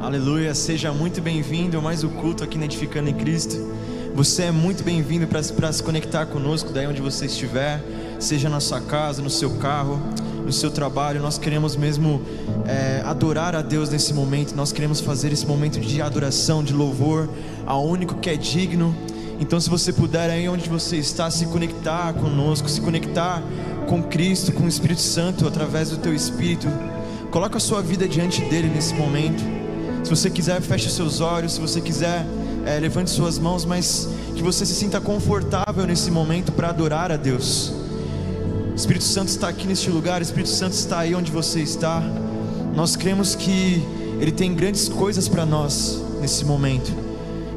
Aleluia, seja muito bem-vindo mais o culto aqui na Edificando em Cristo. Você é muito bem-vindo para se conectar conosco, daí onde você estiver, seja na sua casa, no seu carro, no seu trabalho. Nós queremos mesmo é, adorar a Deus nesse momento, nós queremos fazer esse momento de adoração, de louvor ao único que é digno. Então, se você puder aí onde você está, se conectar conosco, se conectar com Cristo, com o Espírito Santo, através do teu Espírito, coloca a sua vida diante dele nesse momento. Se você quiser, feche seus olhos. Se você quiser, é, levante suas mãos, mas que você se sinta confortável nesse momento para adorar a Deus. O Espírito Santo está aqui neste lugar, o Espírito Santo está aí onde você está. Nós cremos que Ele tem grandes coisas para nós nesse momento.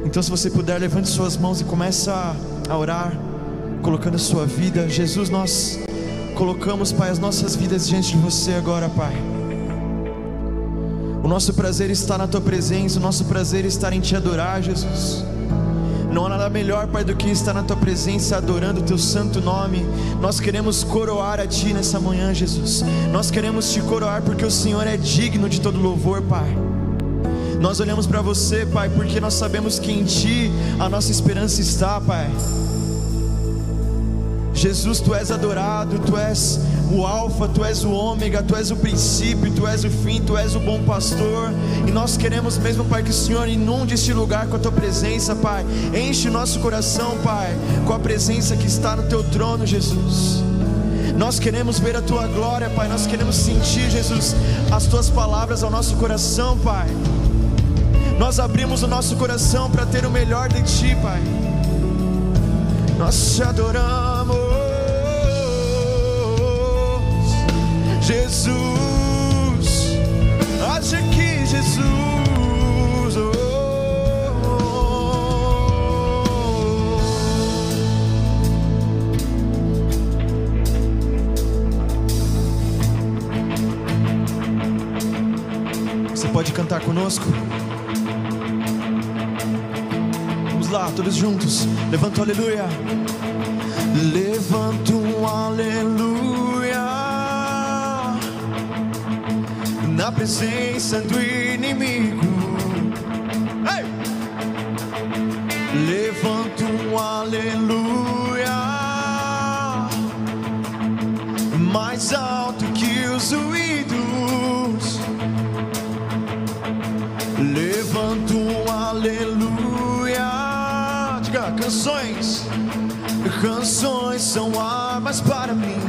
Então, se você puder, levante suas mãos e comece a orar, colocando a sua vida. Jesus, nós colocamos, Pai, as nossas vidas diante de você agora, Pai. O nosso prazer está na tua presença, o nosso prazer está em te adorar, Jesus. Não há nada melhor, Pai, do que estar na tua presença adorando o teu santo nome. Nós queremos coroar a ti nessa manhã, Jesus. Nós queremos te coroar porque o Senhor é digno de todo louvor, Pai. Nós olhamos para você, Pai, porque nós sabemos que em ti a nossa esperança está, Pai. Jesus, tu és adorado, tu és o Alfa, tu és o Ômega, tu és o princípio, tu és o fim, tu és o bom pastor. E nós queremos mesmo, Pai, que o Senhor inunde este lugar com a tua presença, Pai. Enche o nosso coração, Pai, com a presença que está no teu trono, Jesus. Nós queremos ver a tua glória, Pai. Nós queremos sentir, Jesus, as tuas palavras ao nosso coração, Pai. Nós abrimos o nosso coração para ter o melhor de ti, Pai. Nós te adoramos. Jesus, haja aqui, Jesus. Oh, Você pode cantar conosco? Vamos lá, todos juntos. Levanta aleluia. Levanta um aleluia. Presença do inimigo. Ei! Um aleluia mais alto que os ruídos. Levanto um aleluia. Diga canções, canções são armas para mim.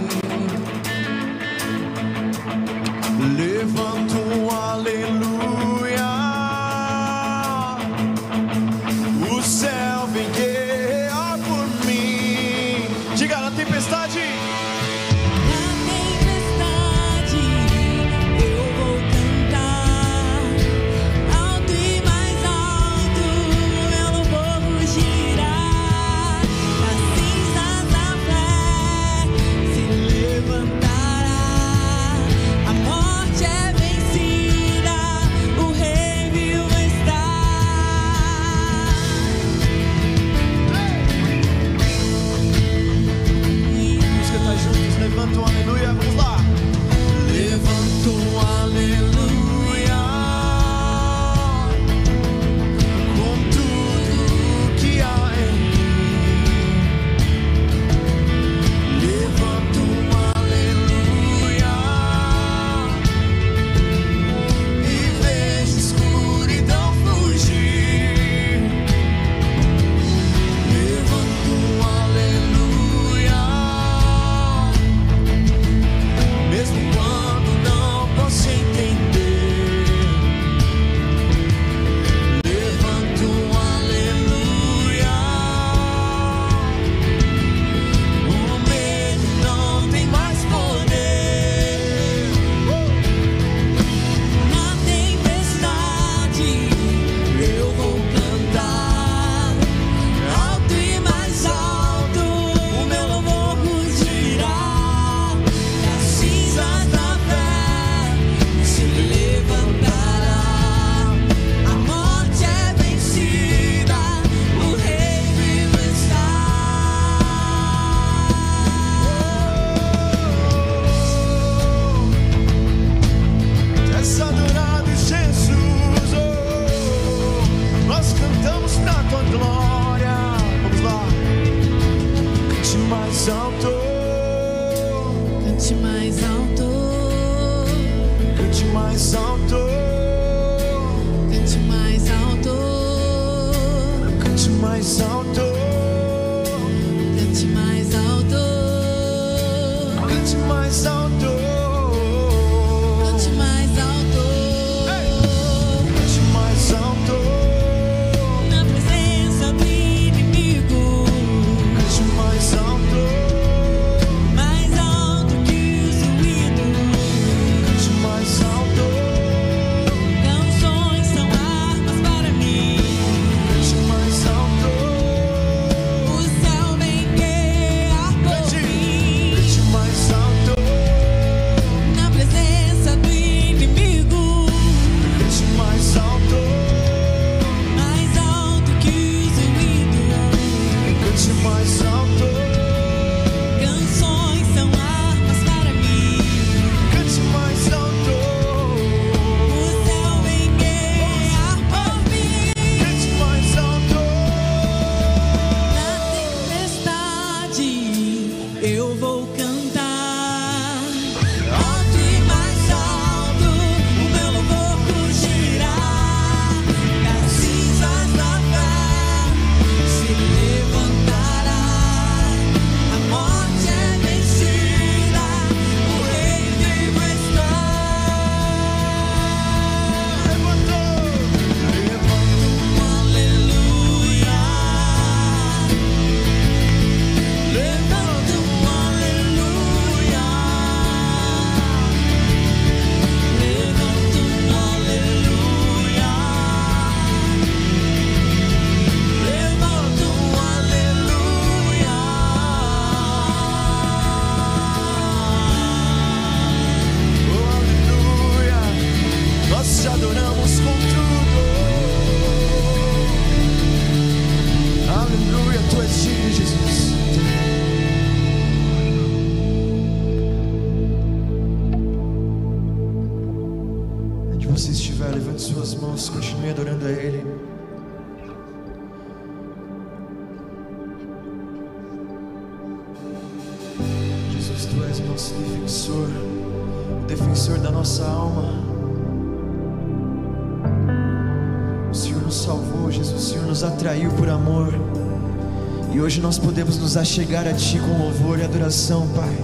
Chegar a Ti com louvor e adoração, Pai.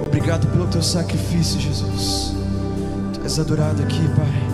Obrigado pelo Teu sacrifício, Jesus. Tu és adorado aqui, Pai.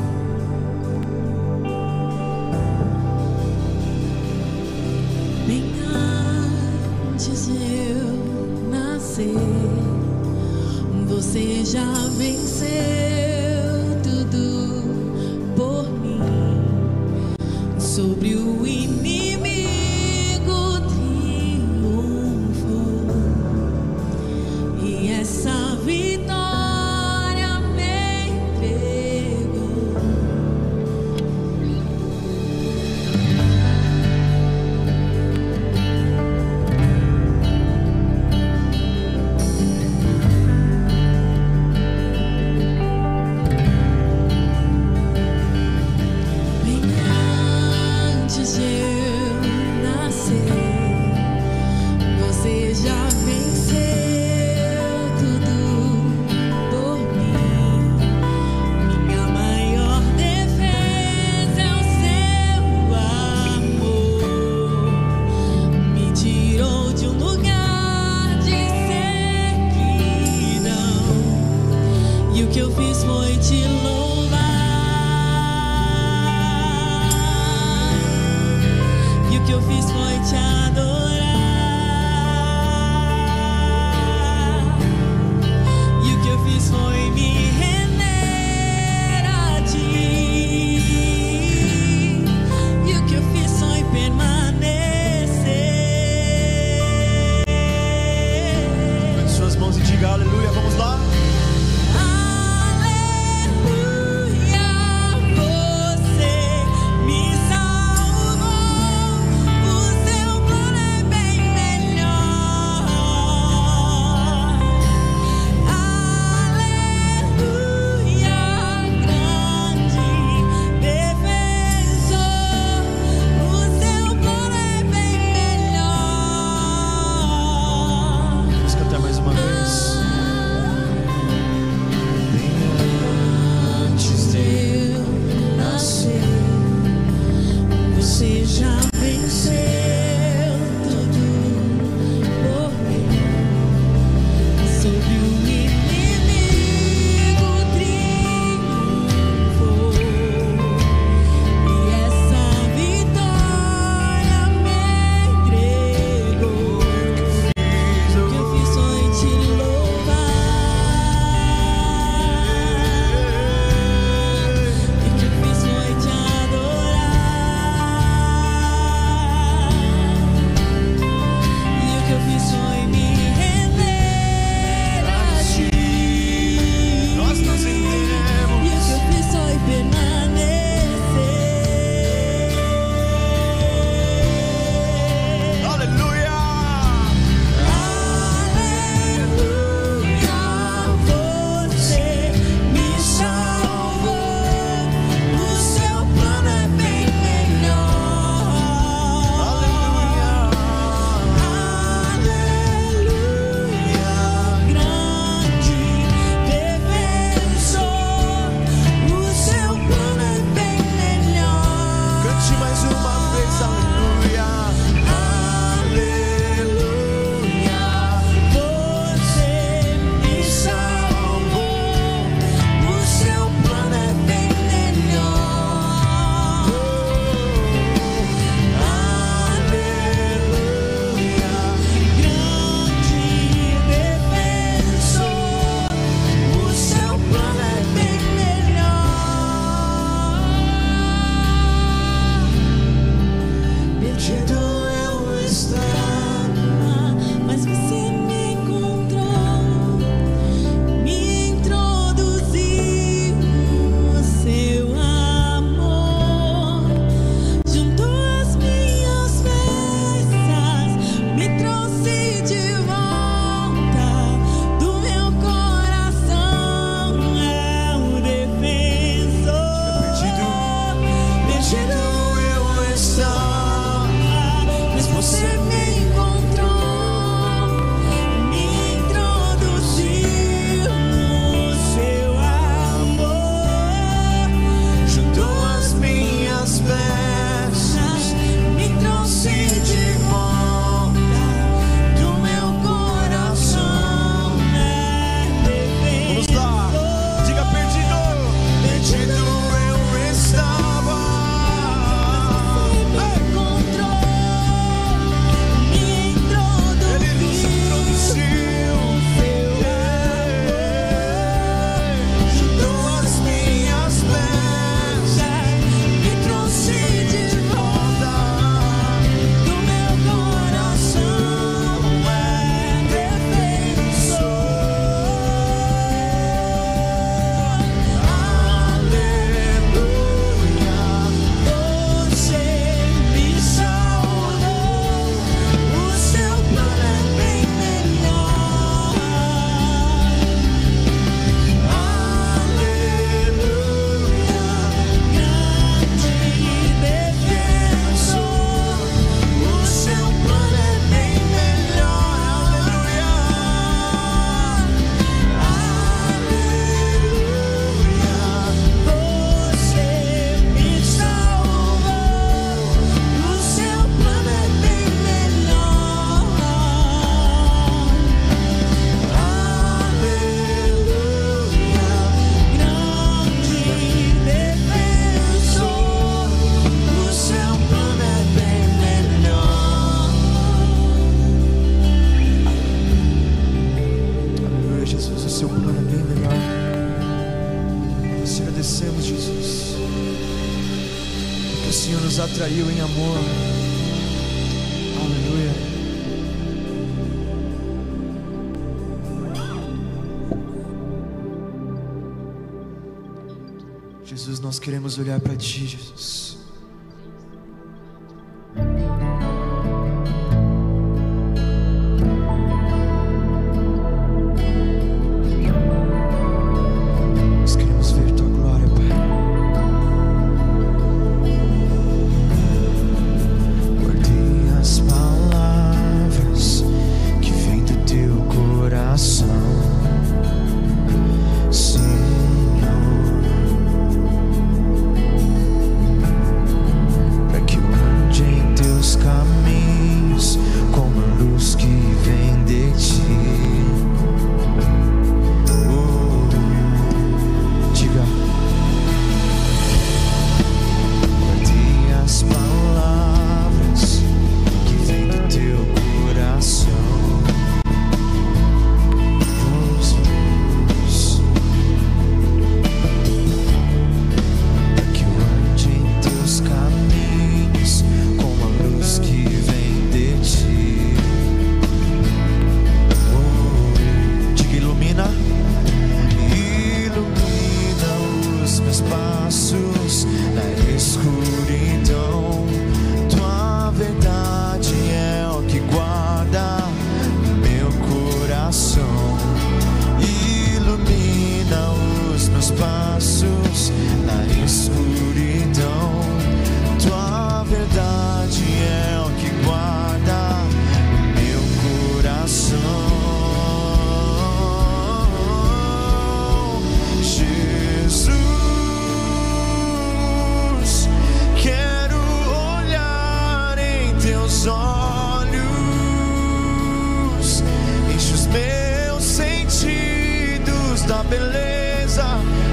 beleza,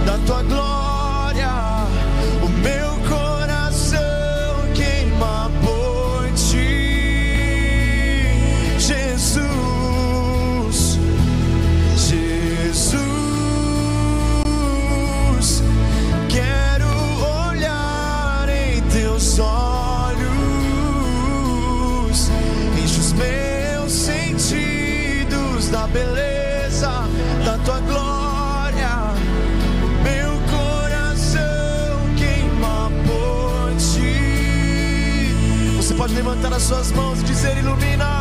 da tua glória. levantar as suas mãos e dizer: Ilumina.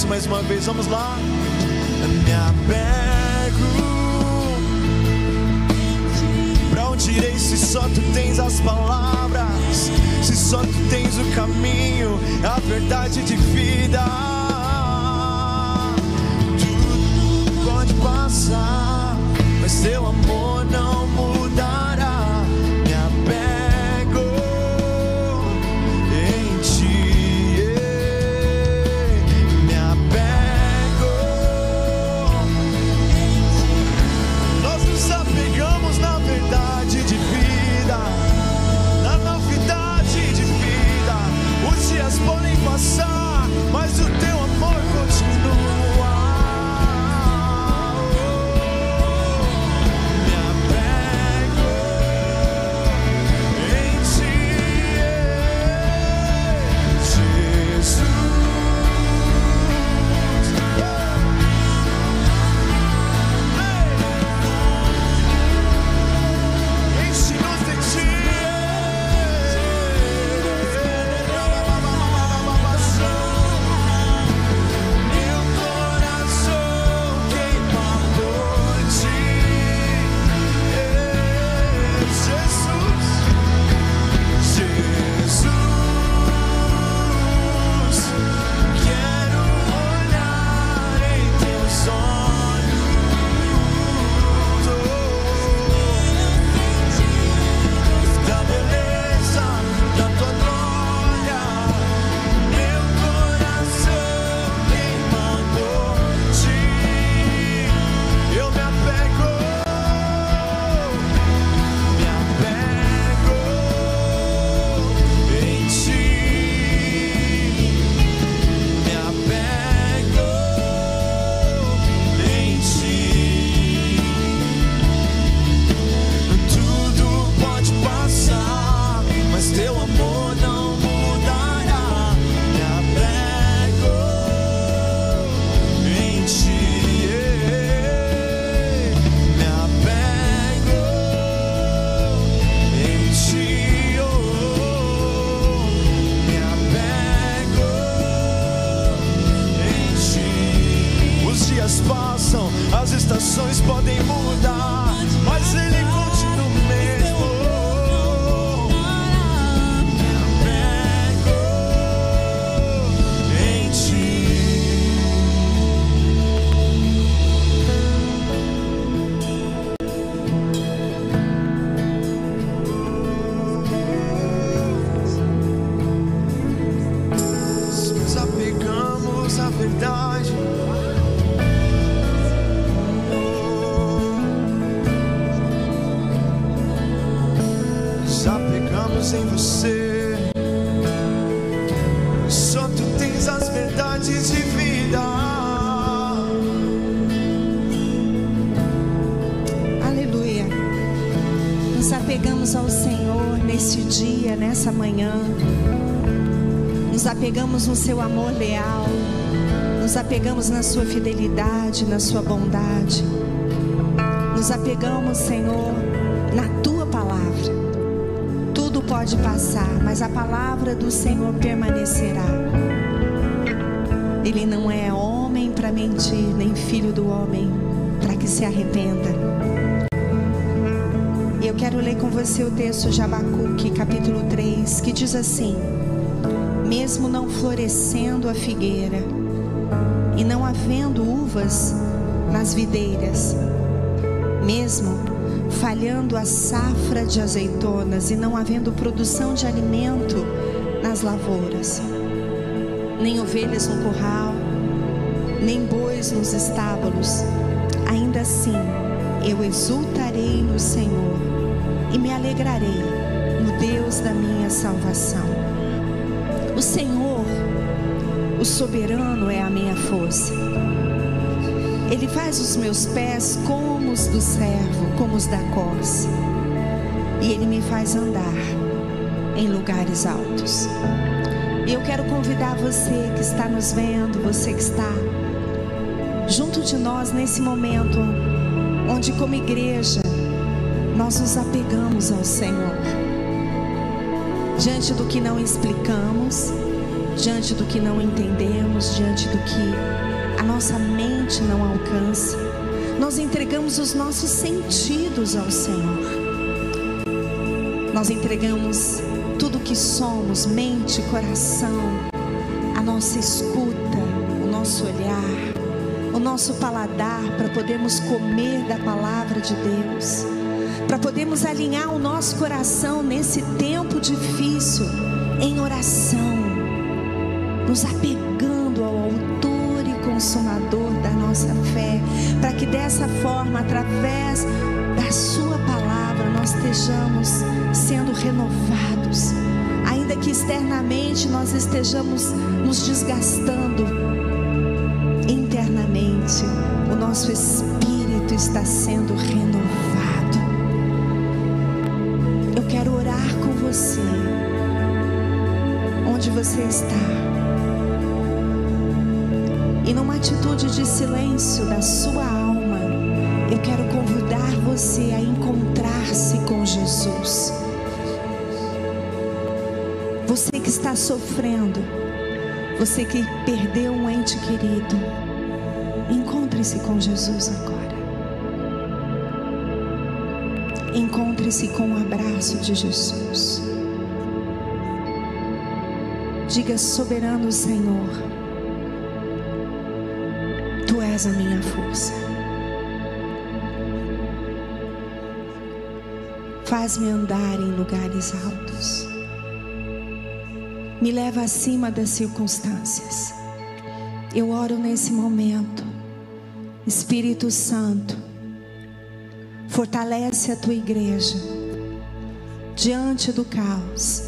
Isso mais uma vez, vamos lá. Me apego. Pra onde irei se só tu tens as palavras? Se só tu tens o caminho, a verdade de vida. Tudo pode passar, mas teu amor não mudará. Apegamos em você. Só tu tens as verdades de vida. Aleluia. Nos apegamos ao Senhor neste dia, nessa manhã. Nos apegamos no seu amor leal. Nos apegamos na sua fidelidade, na sua bondade. Nos apegamos, Senhor, na tua pode passar, mas a palavra do Senhor permanecerá. Ele não é homem para mentir, nem filho do homem para que se arrependa. E eu quero ler com você o texto de Abacuque, capítulo 3, que diz assim: Mesmo não florescendo a figueira, e não havendo uvas nas videiras, mesmo falhando a safra de azeitonas e não havendo produção de alimento nas lavouras, nem ovelhas no curral, nem bois nos estábulos, ainda assim eu exultarei no Senhor e me alegrarei no Deus da minha salvação. O Senhor, o soberano, é a minha força. Ele faz os meus pés os do servo, como os da corça. E ele me faz andar em lugares altos. E eu quero convidar você que está nos vendo, você que está junto de nós nesse momento, onde como igreja nós nos apegamos ao Senhor. Diante do que não explicamos, diante do que não entendemos, diante do que a nossa mente não alcança, nós entregamos os nossos sentidos ao Senhor. Nós entregamos tudo que somos, mente, coração, a nossa escuta, o nosso olhar, o nosso paladar para podermos comer da palavra de Deus, para podermos alinhar o nosso coração nesse tempo difícil em oração, nos apegando ao autor e consumador nossa fé, para que dessa forma, através da sua palavra, nós estejamos sendo renovados, ainda que externamente nós estejamos nos desgastando, internamente o nosso espírito está sendo renovado. Eu quero orar com você, onde você está. E numa atitude de silêncio da sua alma, eu quero convidar você a encontrar-se com Jesus. Você que está sofrendo, você que perdeu um ente querido, encontre-se com Jesus agora. Encontre-se com o abraço de Jesus. Diga, soberano Senhor, Tu és a minha força. Faz-me andar em lugares altos. Me leva acima das circunstâncias. Eu oro nesse momento. Espírito Santo, fortalece a tua igreja diante do caos.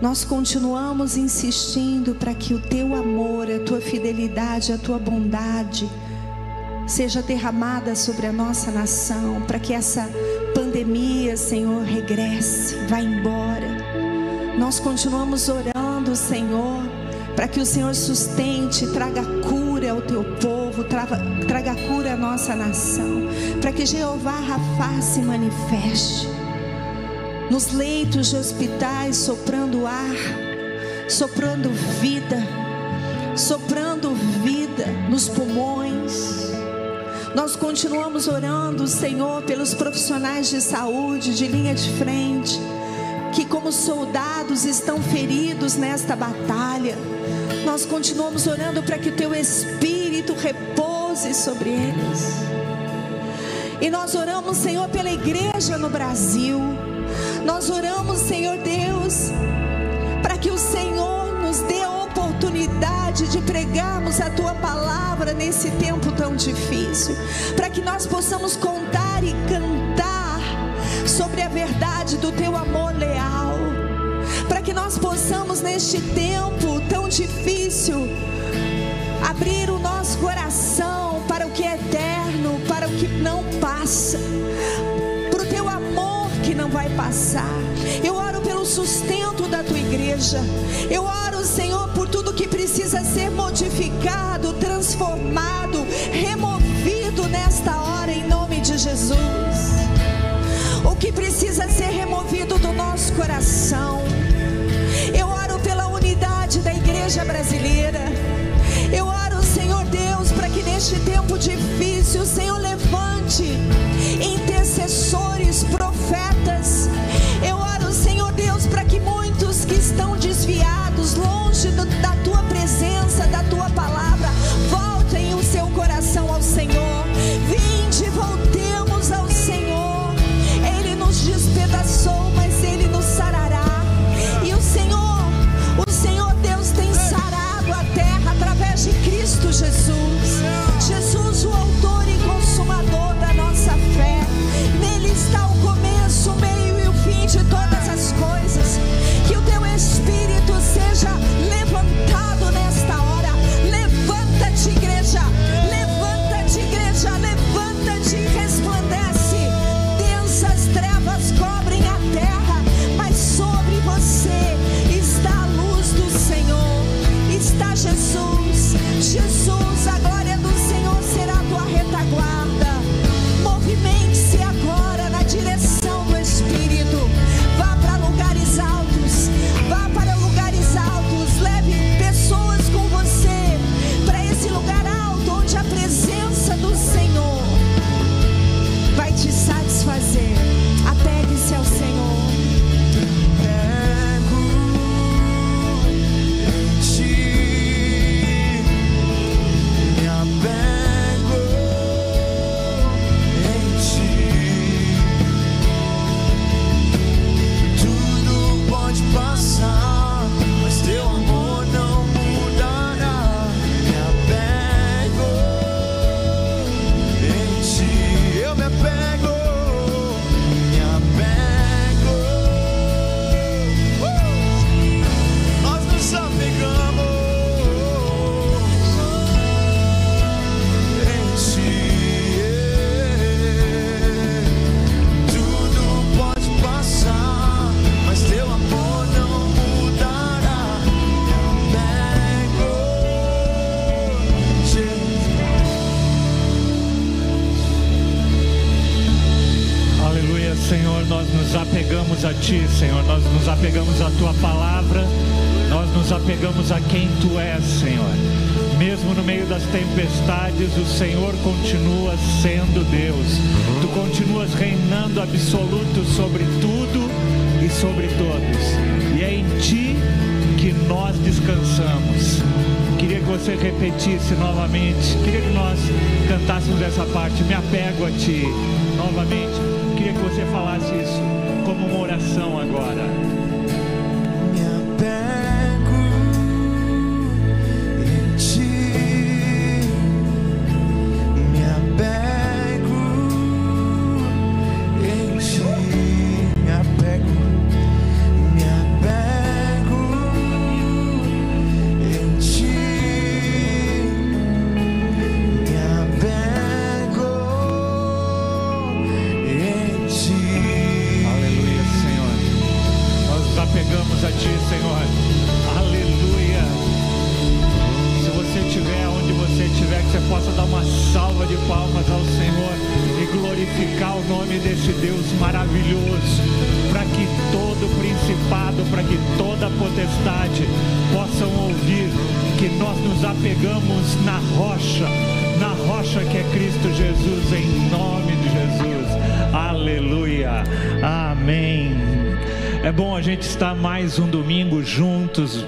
Nós continuamos insistindo para que o teu amor, a tua fidelidade, a tua bondade seja derramada sobre a nossa nação, para que essa pandemia, Senhor, regresse, vá embora. Nós continuamos orando, Senhor, para que o Senhor sustente, traga cura ao teu povo, traga, traga cura à nossa nação, para que Jeová Rafá se manifeste nos leitos de hospitais, soprando ar, soprando vida, soprando vida nos pulmões. Nós continuamos orando, Senhor, pelos profissionais de saúde de linha de frente, que como soldados estão feridos nesta batalha. Nós continuamos orando para que o teu espírito repouse sobre eles. E nós oramos, Senhor, pela igreja no Brasil. Nós oramos, Senhor Deus, para que o Senhor nos dê oportunidade de pregarmos a tua palavra nesse tempo tão difícil, para que nós possamos contar e cantar sobre a verdade do teu amor leal, para que nós possamos neste tempo tão difícil abrir o nosso coração para o que é eterno, para o que não passa, para o teu amor que não vai passar. Eu oro pelo sustento da tua igreja. Eu oro, Senhor, por tudo que precisa ser modificado, transformado, removido nesta hora, em nome de Jesus. O que precisa ser removido do nosso coração. Eu oro pela unidade da igreja brasileira. Eu oro, Senhor Deus, para que neste tempo difícil, o Senhor levante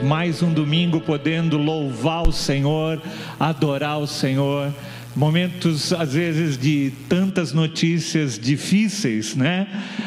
mais um domingo podendo louvar o Senhor, adorar o Senhor. Momentos, às vezes, de tantas notícias difíceis, né?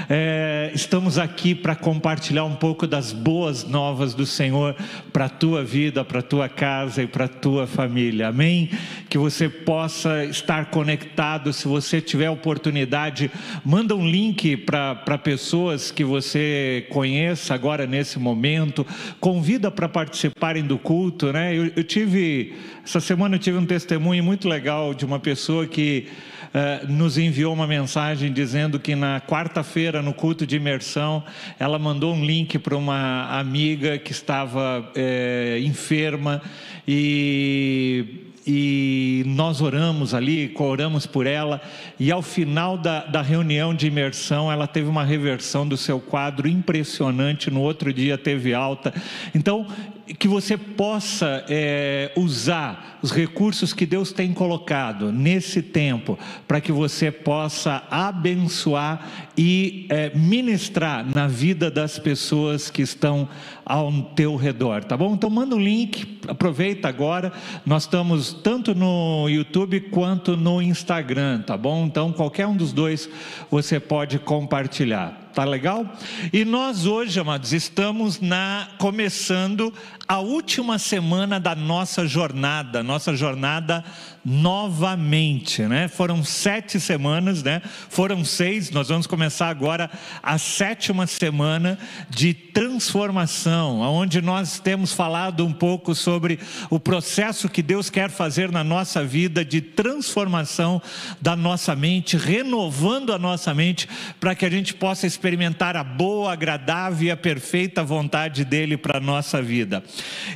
É, estamos aqui para compartilhar um pouco das boas novas do Senhor para a tua vida, para a tua casa e para a tua família. Amém? Que você possa estar conectado. Se você tiver oportunidade, manda um link para pessoas que você conheça agora nesse momento. Convida para participarem do culto, né? Eu, eu tive essa semana eu tive um testemunho muito legal de uma pessoa que eh, nos enviou uma mensagem dizendo que na quarta-feira, no culto de imersão, ela mandou um link para uma amiga que estava eh, enferma e e nós oramos ali, oramos por ela, e ao final da, da reunião de imersão, ela teve uma reversão do seu quadro impressionante, no outro dia teve alta. Então, que você possa é, usar os recursos que Deus tem colocado nesse tempo, para que você possa abençoar e é, ministrar na vida das pessoas que estão ao teu redor, tá bom? Então manda um link, aproveita agora. Nós estamos tanto no YouTube quanto no Instagram, tá bom? Então qualquer um dos dois você pode compartilhar. Tá legal? E nós hoje, amados, estamos na começando a última semana da nossa jornada, nossa jornada novamente, né? Foram sete semanas, né? Foram seis. Nós vamos começar agora a sétima semana de transformação, onde nós temos falado um pouco sobre o processo que Deus quer fazer na nossa vida de transformação da nossa mente, renovando a nossa mente para que a gente possa experimentar a boa, agradável e a perfeita vontade dele para a nossa vida.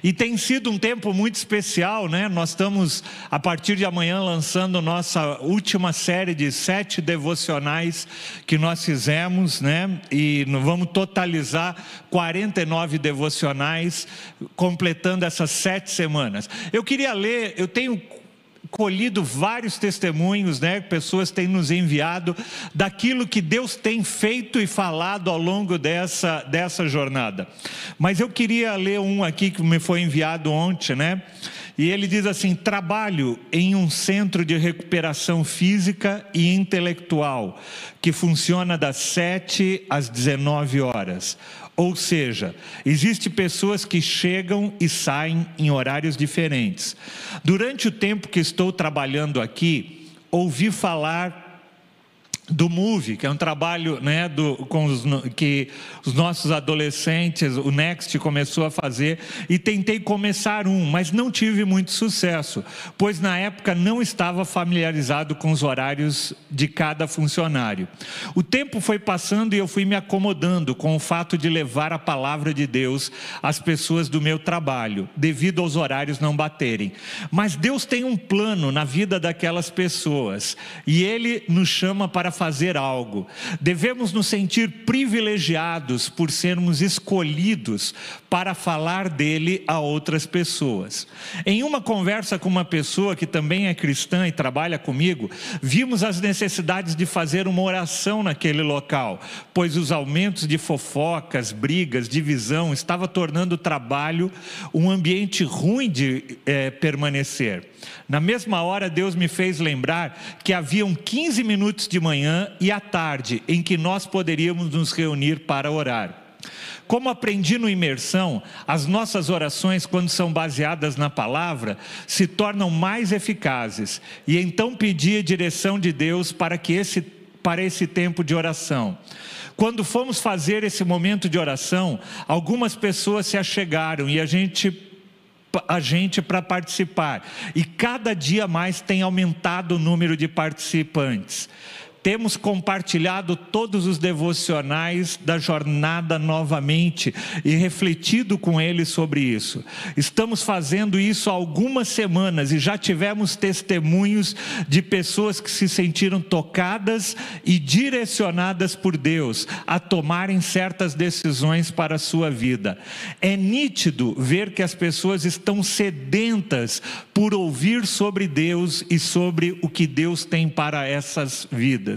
E tem sido um tempo muito especial, né? Nós estamos, a partir de amanhã, lançando nossa última série de sete devocionais que nós fizemos, né? E vamos totalizar 49 devocionais, completando essas sete semanas. Eu queria ler, eu tenho colhido vários testemunhos, né? Pessoas têm nos enviado daquilo que Deus tem feito e falado ao longo dessa, dessa jornada. Mas eu queria ler um aqui que me foi enviado ontem, né? E ele diz assim: trabalho em um centro de recuperação física e intelectual que funciona das 7 às 19 horas. Ou seja, existem pessoas que chegam e saem em horários diferentes. Durante o tempo que estou trabalhando aqui, ouvi falar do Move, que é um trabalho né, do, com os, que os nossos adolescentes, o Next começou a fazer, e tentei começar um, mas não tive muito sucesso, pois na época não estava familiarizado com os horários de cada funcionário. O tempo foi passando e eu fui me acomodando com o fato de levar a palavra de Deus às pessoas do meu trabalho, devido aos horários não baterem. Mas Deus tem um plano na vida daquelas pessoas, e Ele nos chama para fazer algo. Devemos nos sentir privilegiados por sermos escolhidos para falar dele a outras pessoas. Em uma conversa com uma pessoa que também é cristã e trabalha comigo, vimos as necessidades de fazer uma oração naquele local, pois os aumentos de fofocas, brigas, divisão estava tornando o trabalho um ambiente ruim de é, permanecer. Na mesma hora, Deus me fez lembrar que haviam 15 minutos de manhã e à tarde em que nós poderíamos nos reunir para orar. Como aprendi no imersão, as nossas orações, quando são baseadas na palavra, se tornam mais eficazes. E então pedi a direção de Deus para que esse para esse tempo de oração. Quando fomos fazer esse momento de oração, algumas pessoas se achegaram e a gente a gente para participar. E cada dia mais tem aumentado o número de participantes temos compartilhado todos os devocionais da jornada novamente e refletido com eles sobre isso. Estamos fazendo isso há algumas semanas e já tivemos testemunhos de pessoas que se sentiram tocadas e direcionadas por Deus a tomarem certas decisões para a sua vida. É nítido ver que as pessoas estão sedentas por ouvir sobre Deus e sobre o que Deus tem para essas vidas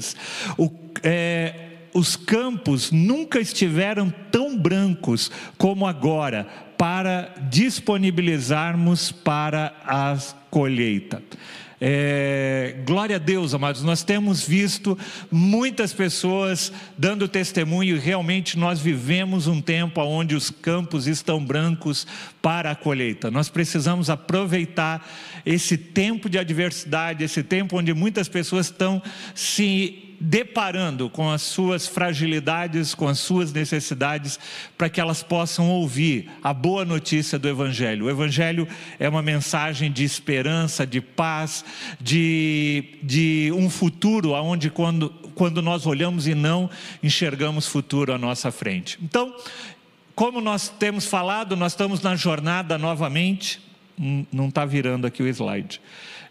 O, é, os campos nunca estiveram tão brancos como agora para disponibilizarmos para a colheita. É, glória a Deus, amados, nós temos visto muitas pessoas dando testemunho e realmente nós vivemos um tempo onde os campos estão brancos para a colheita. Nós precisamos aproveitar esse tempo de adversidade, esse tempo onde muitas pessoas estão se deparando com as suas fragilidades, com as suas necessidades, para que elas possam ouvir a boa notícia do Evangelho. O Evangelho é uma mensagem de esperança, de paz, de, de um futuro onde, quando, quando nós olhamos e não enxergamos futuro à nossa frente. Então, como nós temos falado, nós estamos na jornada novamente. Hum, não está virando aqui o slide.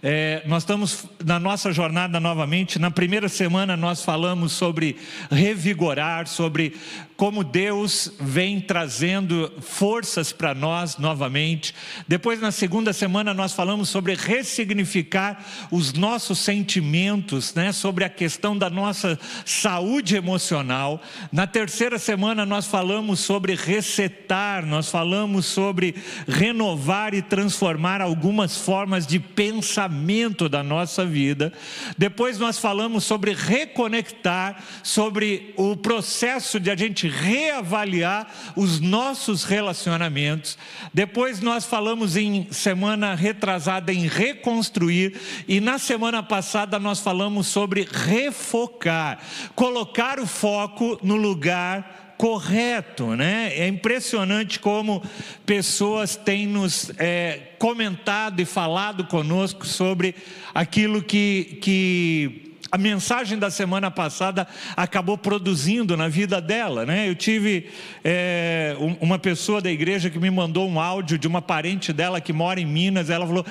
É, nós estamos na nossa jornada novamente. Na primeira semana, nós falamos sobre revigorar, sobre como Deus vem trazendo forças para nós novamente. Depois, na segunda semana, nós falamos sobre ressignificar os nossos sentimentos, né? sobre a questão da nossa saúde emocional. Na terceira semana, nós falamos sobre resetar, nós falamos sobre renovar e transformar algumas formas de pensamento da nossa vida. Depois, nós falamos sobre reconectar, sobre o processo de a gente reavaliar os nossos relacionamentos. Depois nós falamos em semana retrasada em reconstruir e na semana passada nós falamos sobre refocar, colocar o foco no lugar correto, né? É impressionante como pessoas têm nos é, comentado e falado conosco sobre aquilo que, que a mensagem da semana passada acabou produzindo na vida dela, né? Eu tive é, uma pessoa da igreja que me mandou um áudio de uma parente dela que mora em Minas. Ela falou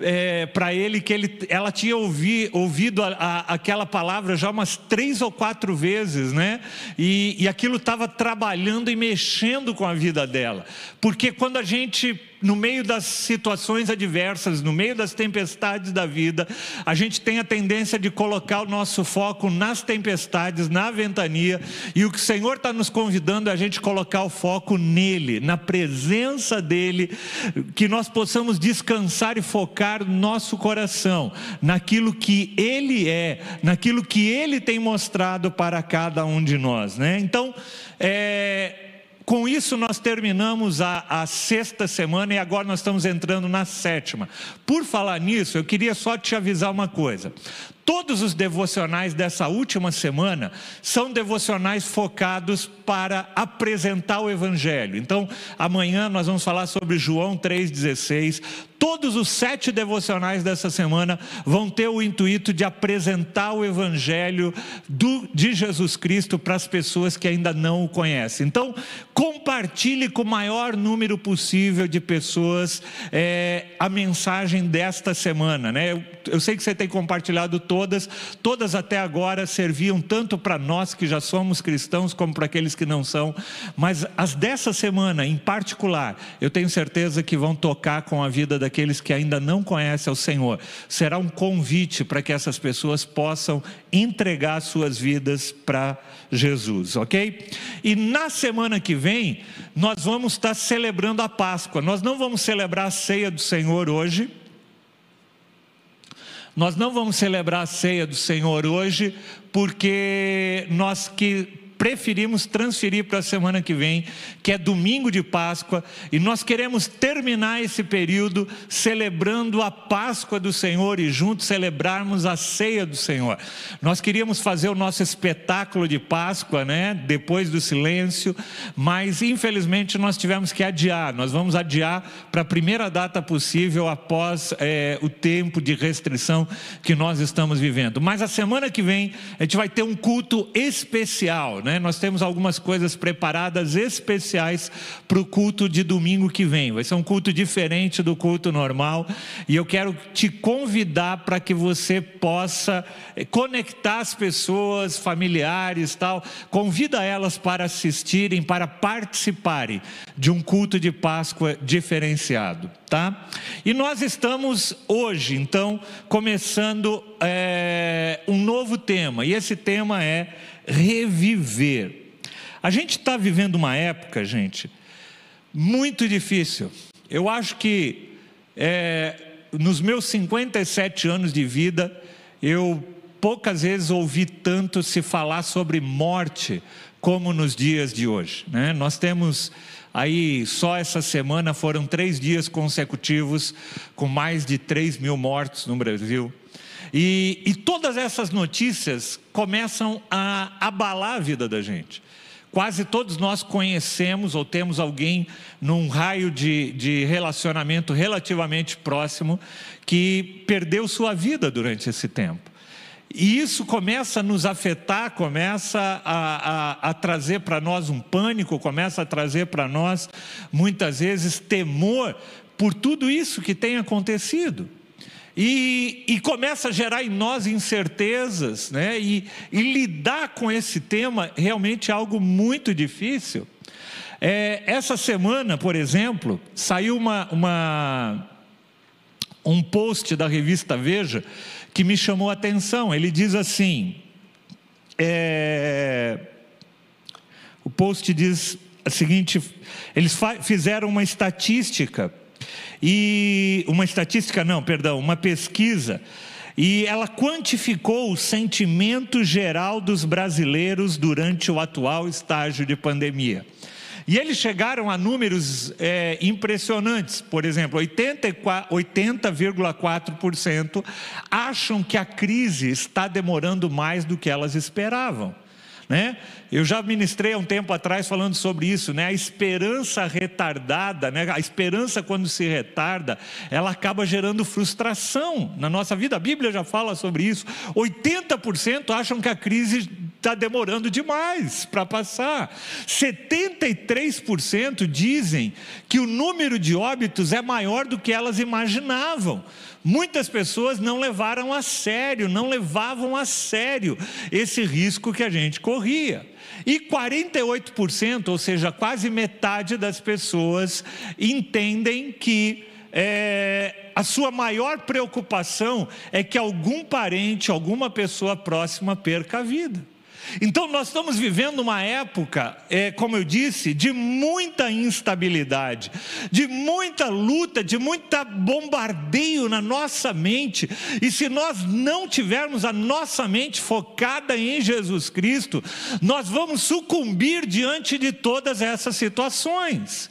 é, para ele que ele, ela tinha ouvi, ouvido a, a, aquela palavra já umas três ou quatro vezes, né? E, e aquilo estava trabalhando e mexendo com a vida dela, porque quando a gente no meio das situações adversas, no meio das tempestades da vida, a gente tem a tendência de colocar o nosso foco nas tempestades, na ventania, e o que o Senhor está nos convidando é a gente colocar o foco nele, na presença dele, que nós possamos descansar e focar nosso coração naquilo que ele é, naquilo que ele tem mostrado para cada um de nós, né? Então, é, com isso, nós terminamos a, a, sexta semana e agora nós estamos entrando na sétima. Por falar nisso, eu queria só te avisar uma coisa. Todos os devocionais dessa última semana são devocionais focados para apresentar o Evangelho. Então, amanhã nós vamos falar sobre João 3,16. Todos os sete devocionais dessa semana vão ter o intuito de apresentar o Evangelho do, de Jesus Cristo para as pessoas que ainda não o conhecem. Então, compartilhe com o maior número possível de pessoas é, a mensagem desta semana. Né? Eu, eu sei que você tem compartilhado todas, todas até agora serviam tanto para nós que já somos cristãos, como para aqueles que não são, mas as dessa semana em particular, eu tenho certeza que vão tocar com a vida daqueles que ainda não conhecem o Senhor. Será um convite para que essas pessoas possam entregar suas vidas para Jesus, ok? E na semana que vem, nós vamos estar celebrando a Páscoa. Nós não vamos celebrar a ceia do Senhor hoje. Nós não vamos celebrar a ceia do Senhor hoje, porque nós que preferimos transferir para a semana que vem, que é domingo de Páscoa, e nós queremos terminar esse período celebrando a Páscoa do Senhor e juntos celebrarmos a ceia do Senhor. Nós queríamos fazer o nosso espetáculo de Páscoa, né, depois do silêncio, mas infelizmente nós tivemos que adiar. Nós vamos adiar para a primeira data possível após é, o tempo de restrição que nós estamos vivendo. Mas a semana que vem a gente vai ter um culto especial, né? Nós temos algumas coisas preparadas especiais para o culto de domingo que vem. Vai ser um culto diferente do culto normal. E eu quero te convidar para que você possa eh, conectar as pessoas, familiares tal. Convida elas para assistirem, para participarem de um culto de Páscoa diferenciado. Tá? E nós estamos hoje, então, começando é, um novo tema, e esse tema é reviver. A gente está vivendo uma época, gente, muito difícil. Eu acho que é, nos meus 57 anos de vida, eu poucas vezes ouvi tanto se falar sobre morte como nos dias de hoje. Né? Nós temos aí, só essa semana foram três dias consecutivos com mais de 3 mil mortos no Brasil. E, e todas essas notícias começam a abalar a vida da gente. Quase todos nós conhecemos ou temos alguém num raio de, de relacionamento relativamente próximo que perdeu sua vida durante esse tempo. E isso começa a nos afetar, começa a, a, a trazer para nós um pânico, começa a trazer para nós, muitas vezes, temor por tudo isso que tem acontecido. E, e, começa a gerar em nós incertezas, né? E, e lidar com esse tema realmente é algo muito difícil. É, essa semana, por exemplo, saiu uma, uma, um post da revista Veja que me chamou a atenção. Ele diz assim: é, o post diz a seguinte: eles fizeram uma estatística e uma estatística, não, perdão, uma pesquisa, e ela quantificou o sentimento geral dos brasileiros durante o atual estágio de pandemia. E eles chegaram a números é, impressionantes. Por exemplo, 80,4% 80, acham que a crise está demorando mais do que elas esperavam. Né? Eu já ministrei há um tempo atrás falando sobre isso, né? A esperança retardada, né? A esperança quando se retarda, ela acaba gerando frustração na nossa vida. A Bíblia já fala sobre isso. 80% acham que a crise está demorando demais para passar. 73% dizem que o número de óbitos é maior do que elas imaginavam. Muitas pessoas não levaram a sério, não levavam a sério esse risco que a gente corria. E 48%, ou seja, quase metade das pessoas, entendem que é, a sua maior preocupação é que algum parente, alguma pessoa próxima perca a vida. Então, nós estamos vivendo uma época, é, como eu disse, de muita instabilidade, de muita luta, de muita bombardeio na nossa mente. E se nós não tivermos a nossa mente focada em Jesus Cristo, nós vamos sucumbir diante de todas essas situações.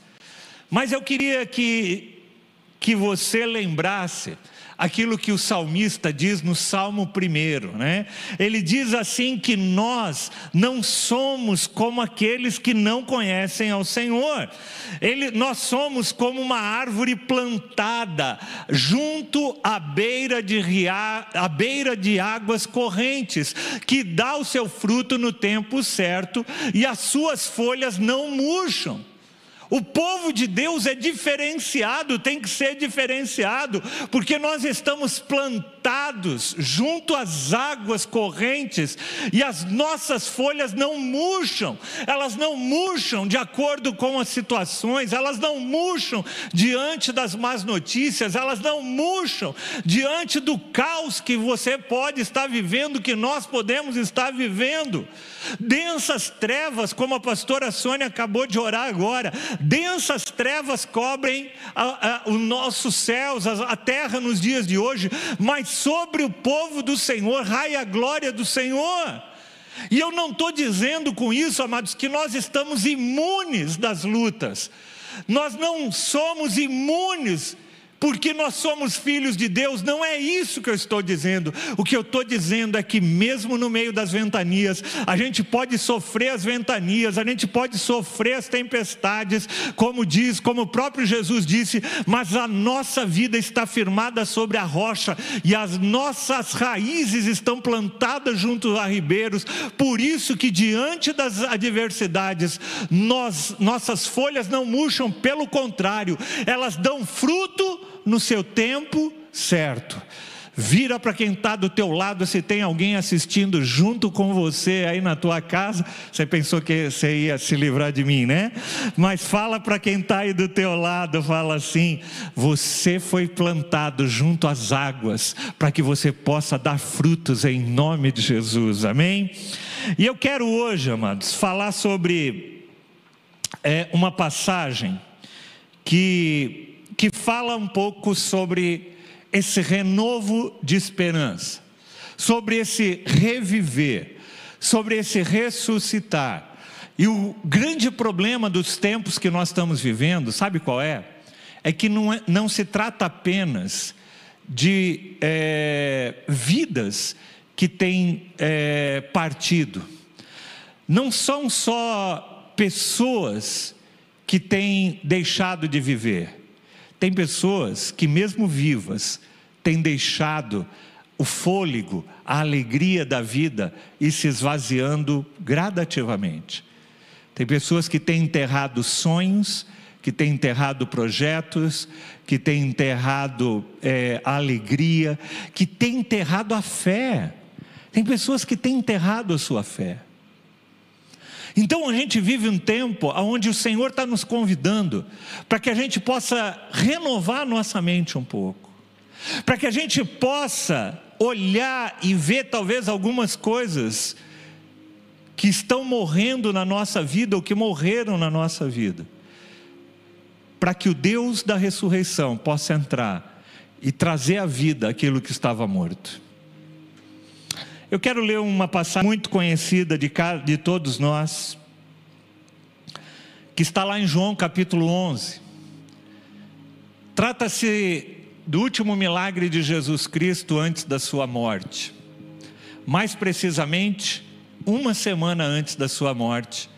Mas eu queria que, que você lembrasse aquilo que o salmista diz no Salmo 1, né? Ele diz assim que nós não somos como aqueles que não conhecem ao Senhor. Ele, nós somos como uma árvore plantada junto à beira de à beira de águas correntes, que dá o seu fruto no tempo certo e as suas folhas não murcham. O povo de Deus é diferenciado, tem que ser diferenciado, porque nós estamos plantados plantados junto às águas correntes e as nossas folhas não murcham, elas não murcham de acordo com as situações, elas não murcham diante das más notícias, elas não murcham diante do caos que você pode estar vivendo, que nós podemos estar vivendo. Densas trevas, como a pastora Sônia acabou de orar agora, densas trevas cobrem os nossos céus, a, a terra nos dias de hoje, mas sobre o povo do Senhor raia a glória do Senhor. E eu não estou dizendo com isso, amados, que nós estamos imunes das lutas. Nós não somos imunes porque nós somos filhos de Deus, não é isso que eu estou dizendo. O que eu estou dizendo é que, mesmo no meio das ventanias, a gente pode sofrer as ventanias, a gente pode sofrer as tempestades, como diz, como o próprio Jesus disse, mas a nossa vida está firmada sobre a rocha e as nossas raízes estão plantadas junto a ribeiros, por isso que diante das adversidades, nós, nossas folhas não murcham, pelo contrário, elas dão fruto no seu tempo certo. Vira para quem está do teu lado, se tem alguém assistindo junto com você aí na tua casa. Você pensou que você ia se livrar de mim, né? Mas fala para quem está aí do teu lado, fala assim: você foi plantado junto às águas para que você possa dar frutos em nome de Jesus. Amém? E eu quero hoje, amados, falar sobre é, uma passagem que que fala um pouco sobre esse renovo de esperança, sobre esse reviver, sobre esse ressuscitar. E o grande problema dos tempos que nós estamos vivendo, sabe qual é? É que não, é, não se trata apenas de é, vidas que têm é, partido, não são só pessoas que têm deixado de viver tem pessoas que, mesmo vivas, têm deixado o fôlego, a alegria da vida e se esvaziando gradativamente. Tem pessoas que têm enterrado sonhos, que têm enterrado projetos, que têm enterrado é, a alegria, que têm enterrado a fé. Tem pessoas que têm enterrado a sua fé. Então a gente vive um tempo onde o Senhor está nos convidando para que a gente possa renovar nossa mente um pouco, para que a gente possa olhar e ver talvez algumas coisas que estão morrendo na nossa vida ou que morreram na nossa vida, para que o Deus da ressurreição possa entrar e trazer à vida aquilo que estava morto. Eu quero ler uma passagem muito conhecida de, de todos nós, que está lá em João capítulo 11. Trata-se do último milagre de Jesus Cristo antes da sua morte. Mais precisamente, uma semana antes da sua morte.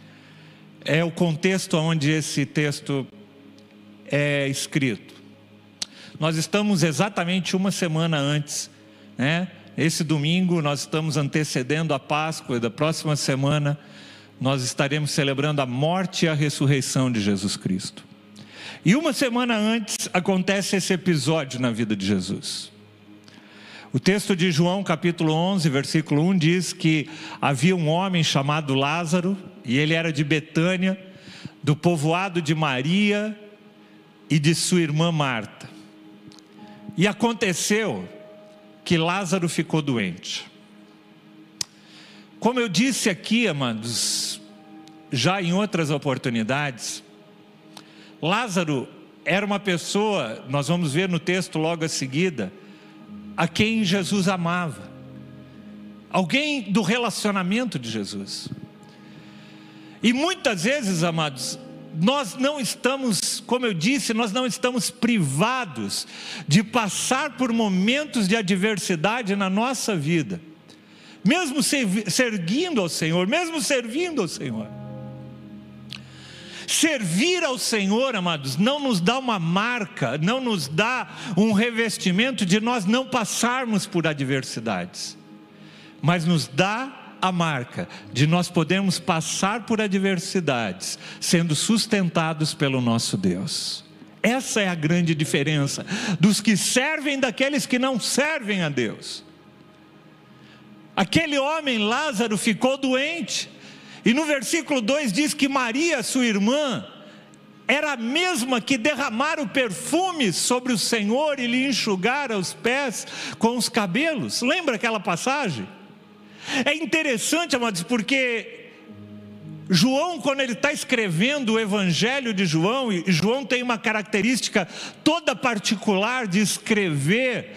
É o contexto onde esse texto é escrito. Nós estamos exatamente uma semana antes, né? Esse domingo nós estamos antecedendo a Páscoa, e da próxima semana nós estaremos celebrando a morte e a ressurreição de Jesus Cristo. E uma semana antes acontece esse episódio na vida de Jesus. O texto de João, capítulo 11, versículo 1 diz que havia um homem chamado Lázaro, e ele era de Betânia, do povoado de Maria e de sua irmã Marta. E aconteceu que Lázaro ficou doente. Como eu disse aqui, amados, já em outras oportunidades, Lázaro era uma pessoa, nós vamos ver no texto logo a seguida, a quem Jesus amava, alguém do relacionamento de Jesus. E muitas vezes, amados, nós não estamos, como eu disse, nós não estamos privados de passar por momentos de adversidade na nossa vida, mesmo servindo ao Senhor, mesmo servindo ao Senhor. Servir ao Senhor, amados, não nos dá uma marca, não nos dá um revestimento de nós não passarmos por adversidades, mas nos dá a marca de nós podermos passar por adversidades, sendo sustentados pelo nosso Deus. Essa é a grande diferença dos que servem daqueles que não servem a Deus. Aquele homem Lázaro ficou doente, e no versículo 2 diz que Maria, sua irmã, era a mesma que derramara o perfume sobre o Senhor e lhe enxugara os pés com os cabelos. Lembra aquela passagem? É interessante, amados, porque João, quando ele está escrevendo o Evangelho de João, e João tem uma característica toda particular de escrever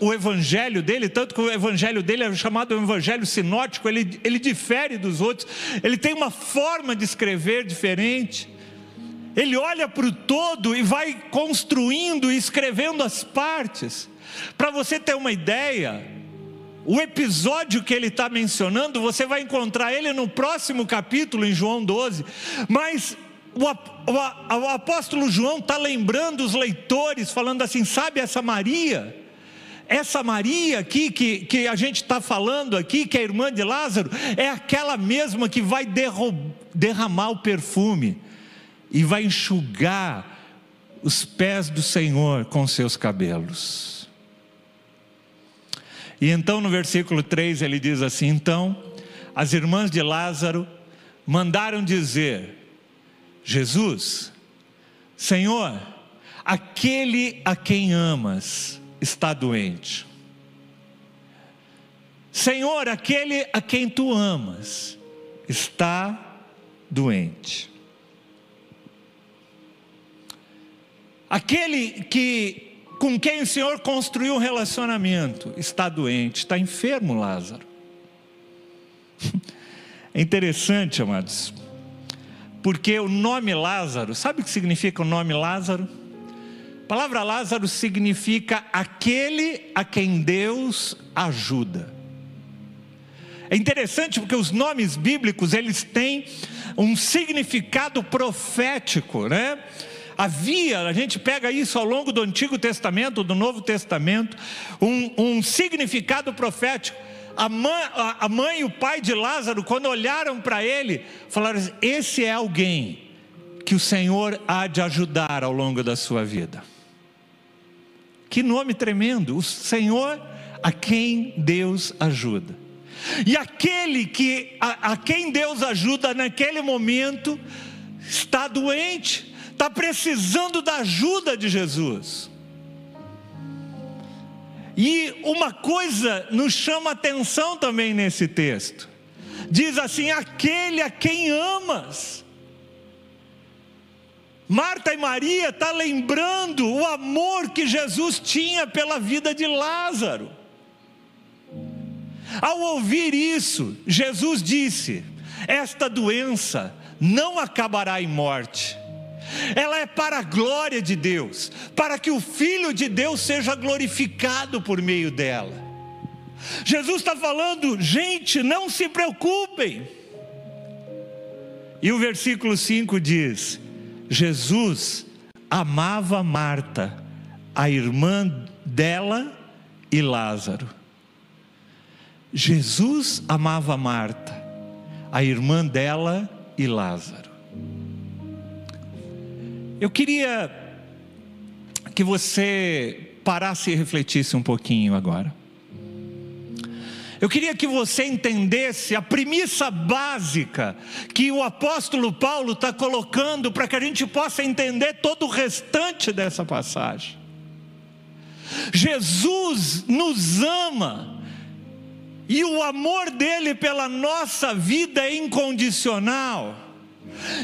o Evangelho dele, tanto que o Evangelho dele é chamado Evangelho sinótico, ele, ele difere dos outros, ele tem uma forma de escrever diferente. Ele olha para o todo e vai construindo e escrevendo as partes. Para você ter uma ideia, o episódio que ele está mencionando, você vai encontrar ele no próximo capítulo, em João 12. Mas o, apóstolo João está lembrando os leitores, falando assim: sabe essa Maria? Essa Maria aqui que, que a gente está falando aqui, que é irmã de Lázaro, é aquela mesma que vai derramar o perfume e vai enxugar os pés do Senhor com seus cabelos. E então no versículo 3 ele diz assim: Então as irmãs de Lázaro mandaram dizer: Jesus, Senhor, aquele a quem amas está doente. Senhor, aquele a quem tu amas está doente. Aquele que com quem o Senhor construiu um relacionamento está doente, está enfermo, Lázaro. É interessante, amados, porque o nome Lázaro, sabe o que significa o nome Lázaro? A palavra Lázaro significa aquele a quem Deus ajuda. É interessante porque os nomes bíblicos eles têm um significado profético, né? Havia, a gente pega isso ao longo do Antigo Testamento, do Novo Testamento, um, um significado profético. A mãe, a mãe e o pai de Lázaro, quando olharam para ele, falaram: assim, Esse é alguém que o Senhor há de ajudar ao longo da sua vida. Que nome tremendo! O Senhor a quem Deus ajuda. E aquele que a, a quem Deus ajuda naquele momento está doente, está precisando da ajuda de Jesus. E uma coisa nos chama atenção também nesse texto. Diz assim: aquele a quem amas. Marta e Maria está lembrando o amor que Jesus tinha pela vida de Lázaro. Ao ouvir isso, Jesus disse: Esta doença não acabará em morte, ela é para a glória de Deus, para que o Filho de Deus seja glorificado por meio dela. Jesus está falando, gente, não se preocupem. E o versículo 5 diz: Jesus amava Marta, a irmã dela e Lázaro. Jesus amava Marta, a irmã dela e Lázaro. Eu queria que você parasse e refletisse um pouquinho agora. Eu queria que você entendesse a premissa básica que o apóstolo Paulo está colocando para que a gente possa entender todo o restante dessa passagem. Jesus nos ama, e o amor dele pela nossa vida é incondicional.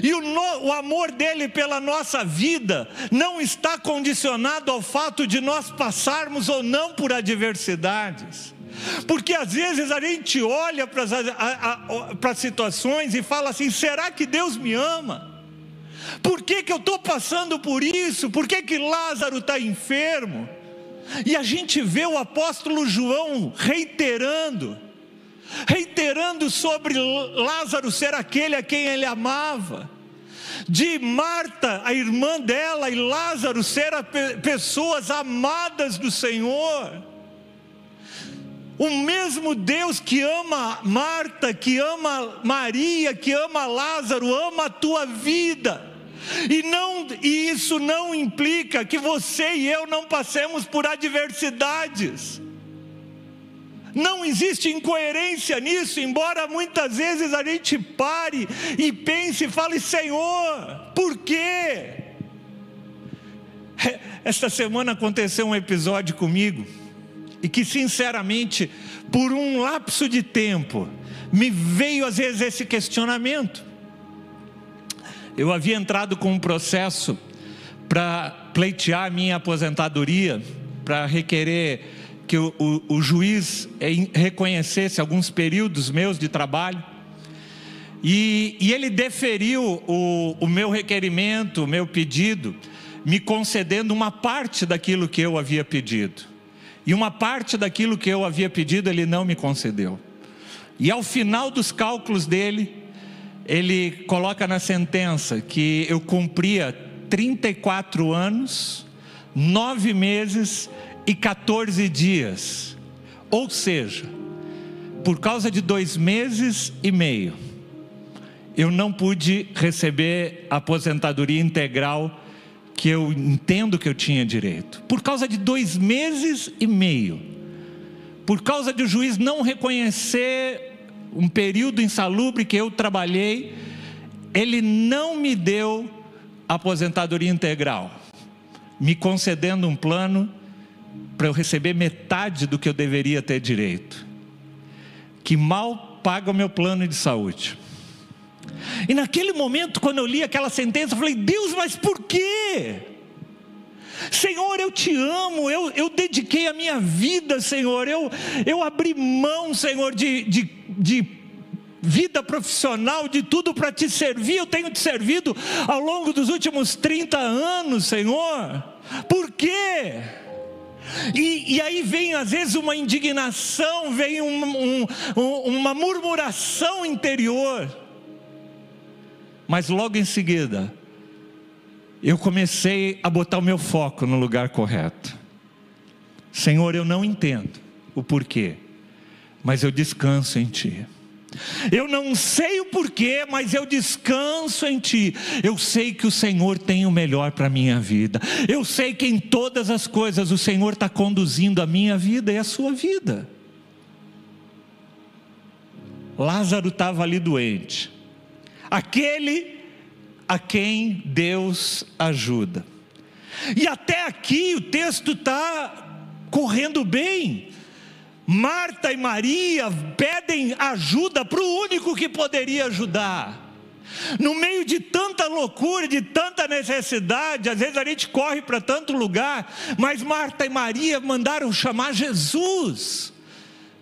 E o, no, o, amor dele pela nossa vida não está condicionado ao fato de nós passarmos ou não por adversidades. Porque às vezes a gente olha para as situações e fala assim: será que Deus me ama? Por que, que eu estou passando por isso? Por que, que Lázaro está enfermo? E a gente vê o apóstolo João reiterando, reiterando sobre Lázaro ser aquele a quem ele amava, de Marta, a irmã dela, e Lázaro ser pessoas amadas do Senhor. O mesmo Deus que ama Marta, que ama Maria, que ama Lázaro, ama a tua vida, E, não, e isso não implica que você e eu não passemos por adversidades. Não existe incoerência nisso, embora muitas vezes a gente pare e pense e fale: Senhor, por quê? Esta semana aconteceu um episódio comigo, e que sinceramente, por um lapso de tempo, me veio às vezes esse questionamento. Eu havia entrado com um processo para pleitear minha aposentadoria, para requerer que o, o, o, juiz reconhecesse alguns períodos meus de trabalho. E, e ele deferiu o, o meu requerimento, o meu pedido, me concedendo uma parte daquilo que eu havia pedido. E uma parte daquilo que eu havia pedido ele não me concedeu. E ao final dos cálculos dele, ele coloca na sentença que eu cumpria 34 anos, 9 meses e 14 dias. Ou seja, por causa de dois meses e meio, eu não pude receber a aposentadoria integral que eu entendo que eu tinha direito. Por causa de dois meses e meio. Por causa de o juiz não reconhecer um período insalubre que eu trabalhei, ele não me deu aposentadoria integral, me concedendo um plano para eu receber metade do que eu deveria ter direito, que mal paga o meu plano de saúde. E naquele momento, quando eu li aquela sentença, eu falei: Deus, mas por quê? Senhor, eu te amo, eu, eu dediquei a minha vida, Senhor, eu, eu abri mão, Senhor, de, de, de vida profissional, de tudo para te servir, eu tenho te servido ao longo dos últimos 30 anos, Senhor, por quê? E, e, aí vem às vezes uma indignação, vem um, um, uma murmuração interior, mas logo em seguida, eu comecei a botar o meu foco no lugar correto. Senhor, eu não entendo o porquê, mas eu descanso em Ti. Eu não sei o porquê, mas eu descanso em Ti. Eu sei que o Senhor tem o melhor para a minha vida. Eu sei que em todas as coisas o Senhor está conduzindo a minha vida e a sua vida. Lázaro estava ali doente. Aquele a quem Deus ajuda. E até aqui o texto está correndo bem. Marta e Maria pedem ajuda para o único que poderia ajudar. No meio de tanta loucura, de tanta necessidade, às vezes a gente corre para tanto lugar, mas Marta e Maria mandaram chamar Jesus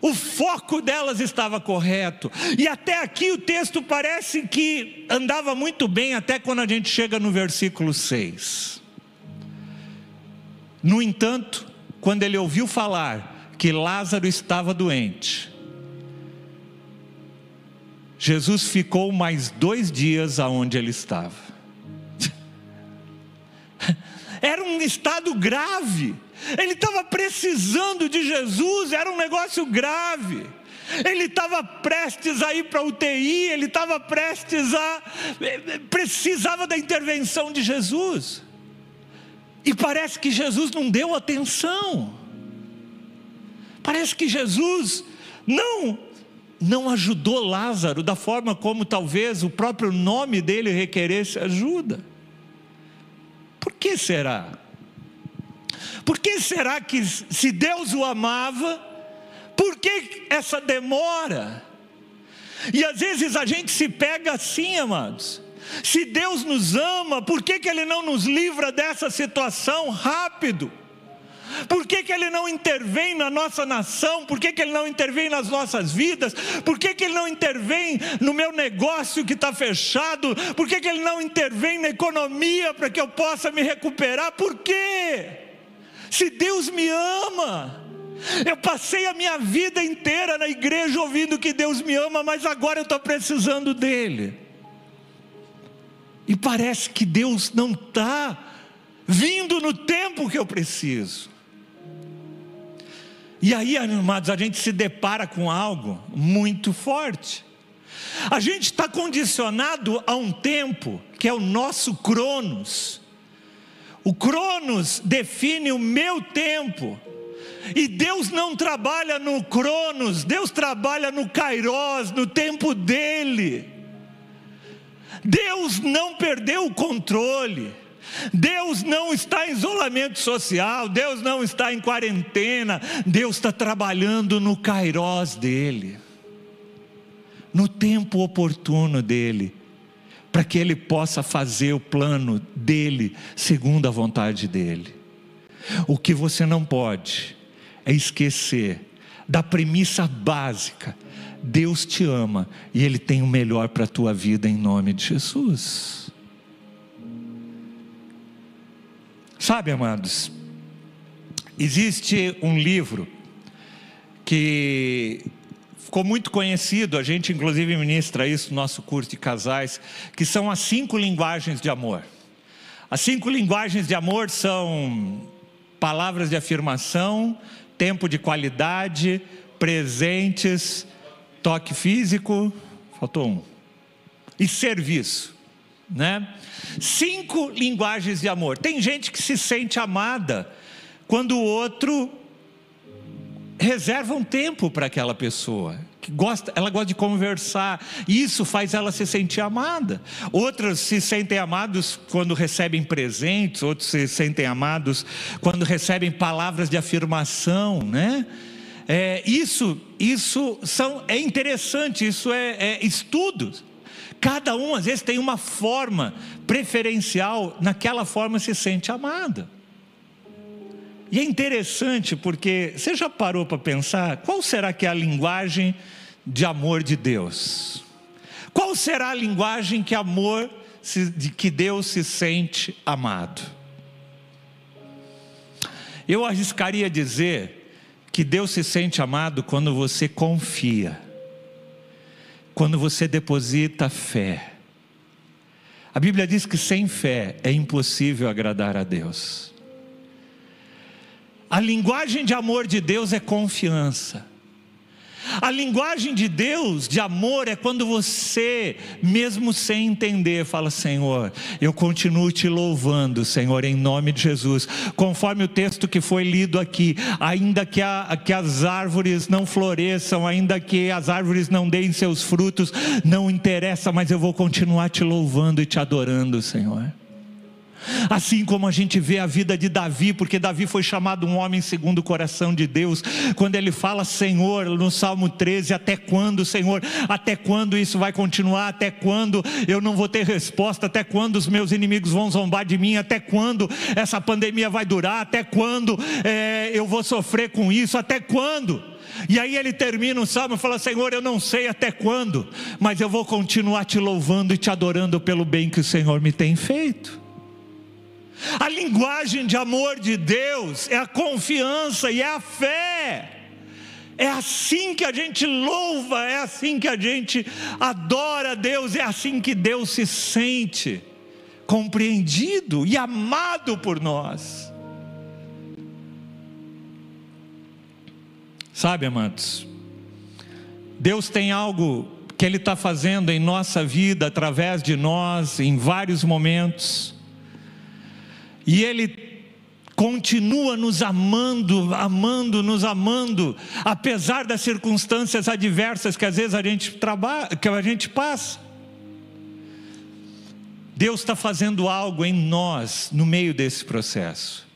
o foco delas estava correto. E até aqui o texto parece que andava muito bem, até quando a gente chega no versículo 6. No entanto, quando ele ouviu falar que Lázaro estava doente, Jesus ficou mais dois dias aonde ele estava. Era um estado grave. Ele estava precisando de Jesus, era um negócio grave. Ele estava prestes a ir para UTI, ele estava prestes a. precisava da intervenção de Jesus. E parece que Jesus não deu atenção. Parece que Jesus não não ajudou Lázaro da forma como talvez o próprio nome dele requeresse ajuda. Por que será? Por que será que, se Deus o amava, por que essa demora? E às vezes a gente se pega assim, amados. Se Deus nos ama, por que, que Ele não nos livra dessa situação rápido? Por que, que Ele não intervém na nossa nação? Por que, que Ele não intervém nas nossas vidas? Por que, que Ele não intervém no meu negócio que está fechado? Por que, que Ele não intervém na economia para que eu possa me recuperar? Por quê? Se Deus me ama, eu passei a minha vida inteira na igreja ouvindo que Deus me ama, mas agora eu estou precisando dEle. E parece que Deus não está vindo no tempo que eu preciso. E aí, amados, a gente se depara com algo muito forte. A gente está condicionado a um tempo que é o nosso Cronos. O Cronos define o meu tempo. E Deus não trabalha no Cronos, Deus trabalha no Kairos, no tempo dele. Deus não perdeu o controle. Deus não está em isolamento social, Deus não está em quarentena, Deus está trabalhando no Kairos dele, no tempo oportuno dele, para que ele possa fazer o plano dele segundo a vontade dele. O que você não pode é esquecer da premissa básica: Deus te ama e Ele tem o melhor para a tua vida em nome de Jesus. Sabe, amados, existe um livro que ficou muito conhecido, a gente inclusive ministra isso no nosso curso de casais, que são as cinco linguagens de amor. As cinco linguagens de amor são palavras de afirmação, tempo de qualidade, presentes, toque físico, faltou um, e serviço, né? Cinco linguagens de amor. Tem gente que se sente amada quando o outro reserva um tempo para aquela pessoa. Que gosta, ela gosta de conversar, isso faz ela se sentir amada. Outras se sentem amados quando recebem presentes, outros se sentem amados quando recebem palavras de afirmação, né? É, isso, isso são, é interessante, isso é, é estudos. Cada um às vezes tem uma forma preferencial, naquela forma se sente amada. E é interessante porque você já parou para pensar qual será que é a linguagem de amor de Deus? Qual será a linguagem que amor de que Deus se sente amado? Eu arriscaria dizer que Deus se sente amado quando você confia, quando você deposita fé. A Bíblia diz que sem fé é impossível agradar a Deus. A linguagem de amor de Deus é confiança. A linguagem de Deus, de amor, é quando você, mesmo sem entender, fala: Senhor, eu continuo te louvando, Senhor, em nome de Jesus. Conforme o texto que foi lido aqui, ainda que, a, que as árvores não floresçam, ainda que as árvores não deem seus frutos, não interessa, mas eu vou continuar te louvando e te adorando, Senhor. Assim como a gente vê a vida de Davi, porque Davi foi chamado um homem segundo o coração de Deus, quando ele fala, Senhor, no Salmo 13, até quando, Senhor, até quando isso vai continuar, até quando eu não vou ter resposta, até quando os meus inimigos vão zombar de mim, até quando essa pandemia vai durar, até quando é, eu vou sofrer com isso, até quando? E aí ele termina o salmo e fala: Senhor, eu não sei até quando, mas eu vou continuar te louvando e te adorando pelo bem que o Senhor me tem feito. A linguagem de amor de Deus é a confiança e é a fé. É assim que a gente louva, é assim que a gente adora a Deus, é assim que Deus se sente compreendido e amado por nós. Sabe, amados, Deus tem algo que Ele está fazendo em nossa vida, através de nós, em vários momentos e Ele continua nos amando, amando, nos amando, apesar das circunstâncias adversas que às vezes a gente trabalha, que a gente passa. Deus está fazendo algo em nós no meio desse processo.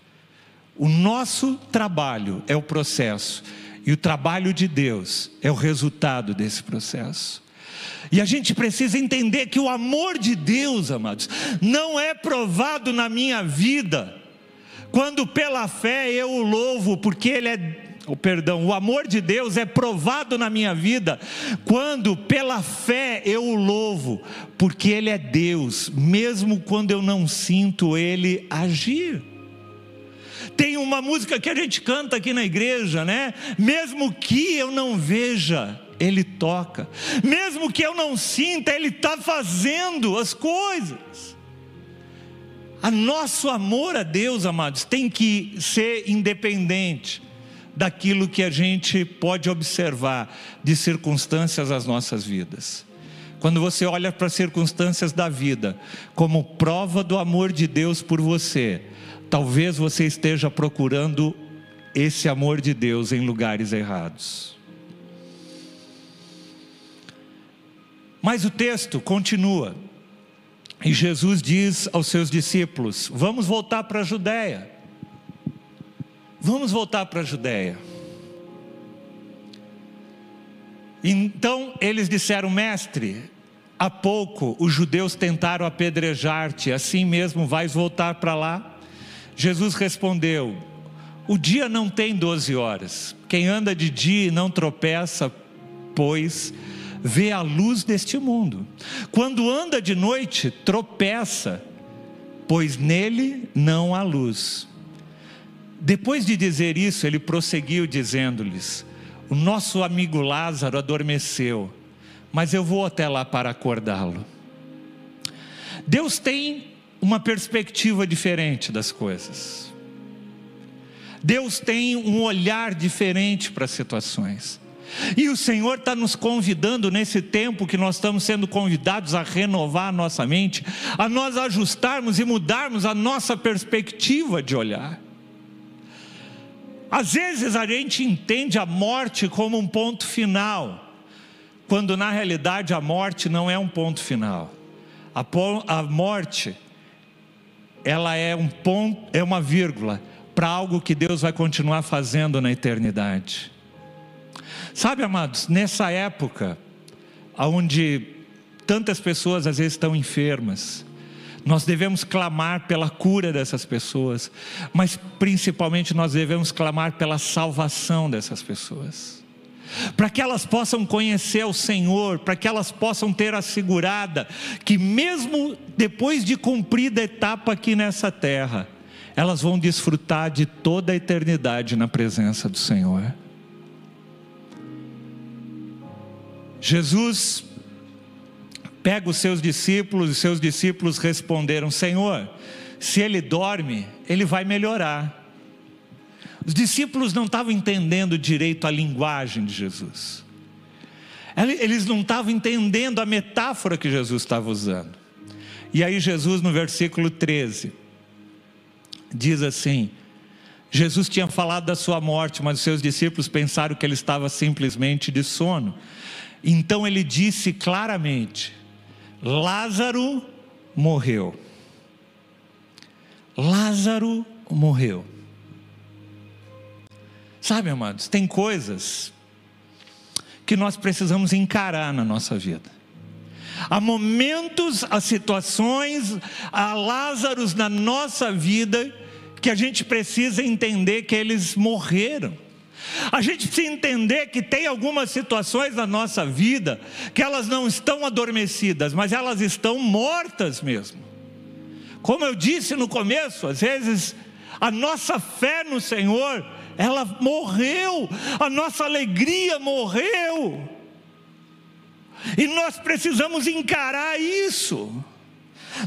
O nosso trabalho é o processo, e o trabalho de Deus é o resultado desse processo. E a gente precisa entender que o amor de Deus, amados, não é provado na minha vida, quando pela fé eu o louvo, porque Ele é o oh, perdão, o amor de Deus é provado na minha vida quando pela fé eu o louvo, porque Ele é Deus, mesmo quando eu não sinto Ele agir. Tem uma música que a gente canta aqui na igreja, né? Mesmo que eu não veja, ele toca. Mesmo que eu não sinta, Ele está fazendo as coisas. A nosso amor a Deus, amados, tem que ser independente daquilo que a gente pode observar de circunstâncias das nossas vidas. quando você olha para as circunstâncias da vida como prova do amor de Deus por você, talvez você esteja procurando esse amor de Deus em lugares errados. Mas o texto continua. E Jesus diz aos seus discípulos: Vamos voltar para a Judéia. Vamos voltar para a Judéia. Então eles disseram, mestre, há pouco os judeus tentaram apedrejar-te, assim mesmo vais voltar para lá? Jesus respondeu: O dia não tem doze horas, quem anda de dia e não tropeça, pois vê a luz deste mundo. Quando anda de noite, tropeça, pois nele não há luz. Depois de dizer isso, ele prosseguiu dizendo-lhes: O nosso amigo Lázaro adormeceu, mas eu vou até lá para acordá-lo. Deus tem uma perspectiva diferente das coisas. Deus tem um olhar diferente para as situações. E o Senhor está nos convidando nesse tempo que nós estamos sendo convidados a renovar a nossa mente, a nós ajustarmos e mudarmos a nossa perspectiva de olhar. Às vezes a gente entende a morte como um ponto final, quando na realidade a morte não é um ponto final. A, a morte, ela é um ponto, é uma vírgula para algo que Deus vai continuar fazendo na eternidade. Sabe, amados, nessa época, onde tantas pessoas às vezes estão enfermas, nós devemos clamar pela cura dessas pessoas, mas principalmente nós devemos clamar pela salvação dessas pessoas. Para que elas possam conhecer o Senhor, para que elas possam ter assegurada que, mesmo depois de cumprida a etapa aqui nessa terra, elas vão desfrutar de toda a eternidade na presença do Senhor. Jesus pega os seus discípulos, e seus discípulos responderam: Senhor, se ele dorme, ele vai melhorar. Os discípulos não estavam entendendo direito a linguagem de Jesus. Eles não estavam entendendo a metáfora que Jesus estava usando. E aí, Jesus, no versículo 13, diz assim: Jesus tinha falado da sua morte, mas os seus discípulos pensaram que ele estava simplesmente de sono. Então ele disse claramente: Lázaro morreu. Lázaro morreu. Sabe, amados, tem coisas que nós precisamos encarar na nossa vida. Há momentos, há situações, há Lázaros na nossa vida que a gente precisa entender que eles morreram. A gente precisa entender que tem algumas situações na nossa vida que elas não estão adormecidas, mas elas estão mortas mesmo. Como eu disse no começo, às vezes a nossa fé no Senhor, ela morreu, a nossa alegria morreu. E nós precisamos encarar isso.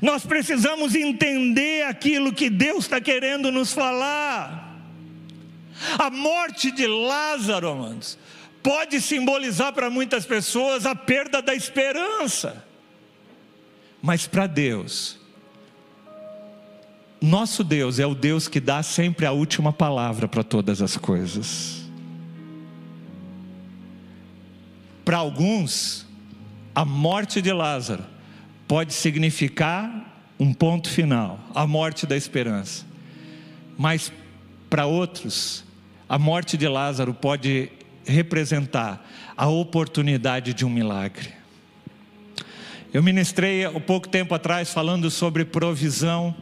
Nós precisamos entender aquilo que Deus está querendo nos falar. A morte de Lázaro, amados, pode simbolizar para muitas pessoas a perda da esperança. Mas para Deus, nosso Deus é o Deus que dá sempre a última palavra para todas as coisas. Para alguns, a morte de Lázaro pode significar um ponto final, a morte da esperança. Mas para outros, a morte de Lázaro pode representar a oportunidade de um milagre. Eu ministrei há pouco tempo atrás falando sobre provisão,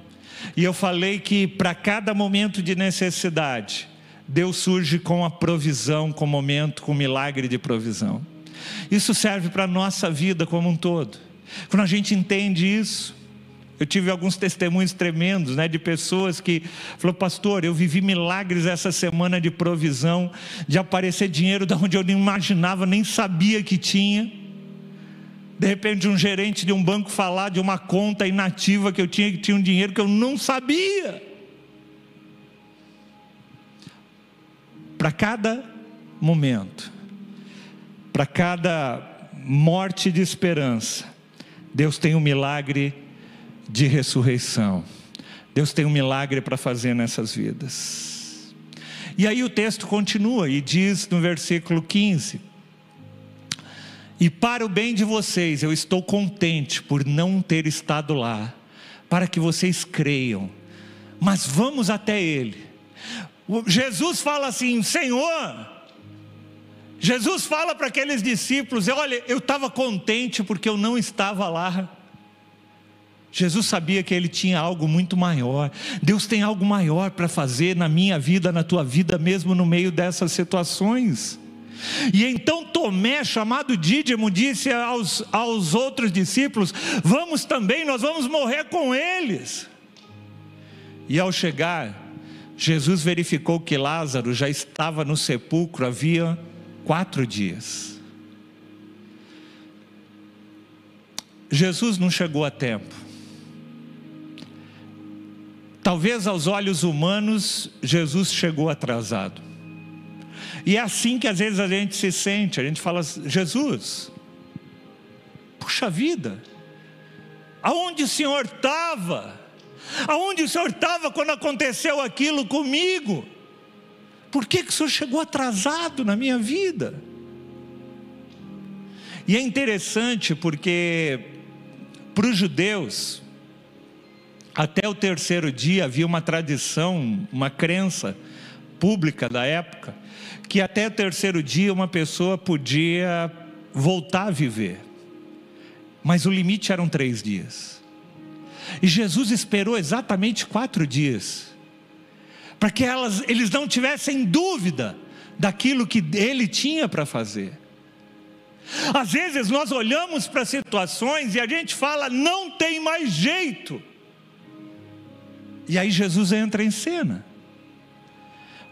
e eu falei que para cada momento de necessidade, Deus surge com a provisão, com o momento, com o milagre de provisão. Isso serve para a nossa vida como um todo. Quando a gente entende isso, eu tive alguns testemunhos tremendos, né, de pessoas que falou, pastor, eu vivi milagres essa semana de provisão, de aparecer dinheiro da onde eu nem imaginava, nem sabia que tinha. De repente, um gerente de um banco falar de uma conta inativa que eu tinha, que tinha um dinheiro que eu não sabia. Para cada momento, para cada morte de esperança, Deus tem um milagre de ressurreição. Deus tem um milagre para fazer nessas vidas. E aí o texto continua e diz no versículo 15: E para o bem de vocês, eu estou contente por não ter estado lá, para que vocês creiam. Mas vamos até Ele. Jesus fala assim: Senhor, Jesus fala para aqueles discípulos: Olha, eu estava contente porque eu não estava lá. Jesus sabia que ele tinha algo muito maior. Deus tem algo maior para fazer na minha vida, na tua vida, mesmo no meio dessas situações. E então Tomé, chamado Dídimo, disse aos, aos outros discípulos: Vamos também, nós vamos morrer com eles. E ao chegar, Jesus verificou que Lázaro já estava no sepulcro havia quatro dias. Jesus não chegou a tempo. Talvez aos olhos humanos, Jesus chegou atrasado. E é assim que às vezes a gente se sente, a gente fala, Jesus, puxa vida, aonde o Senhor estava? Aonde o Senhor estava quando aconteceu aquilo comigo? Por que, que o senhor chegou atrasado na minha vida? E é interessante porque para os judeus, até o terceiro dia havia uma tradição, uma crença pública da época, que até o terceiro dia uma pessoa podia voltar a viver, mas o limite eram três dias. E Jesus esperou exatamente quatro dias para que elas, eles não tivessem dúvida daquilo que ele tinha para fazer. Às vezes nós olhamos para situações e a gente fala, não tem mais jeito. E aí Jesus entra em cena.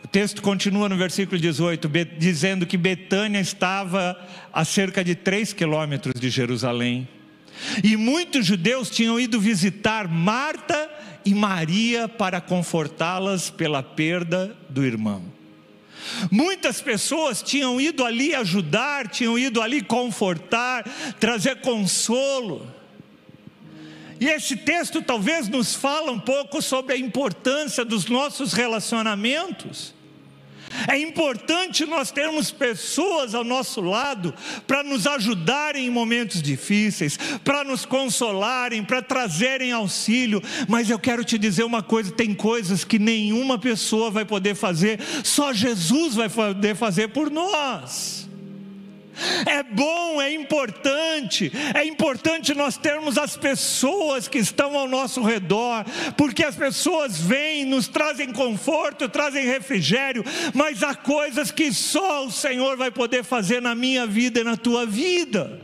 O texto continua no versículo 18, dizendo que Betânia estava a cerca de 3 quilômetros de Jerusalém. E muitos judeus tinham ido visitar Marta e Maria para confortá-las pela perda do irmão. Muitas pessoas tinham ido ali ajudar, tinham ido ali confortar, trazer consolo. E esse texto talvez nos fala um pouco sobre a importância dos nossos relacionamentos. É importante nós termos pessoas ao nosso lado para nos ajudarem em momentos difíceis, para nos consolarem, para trazerem auxílio. Mas eu quero te dizer uma coisa: tem coisas que nenhuma pessoa vai poder fazer, só Jesus vai poder fazer por nós. É bom, é importante, é importante nós termos as pessoas que estão ao nosso redor, porque as pessoas vêm, nos trazem conforto, trazem refrigério, mas há coisas que só o Senhor vai poder fazer na minha vida e na tua vida.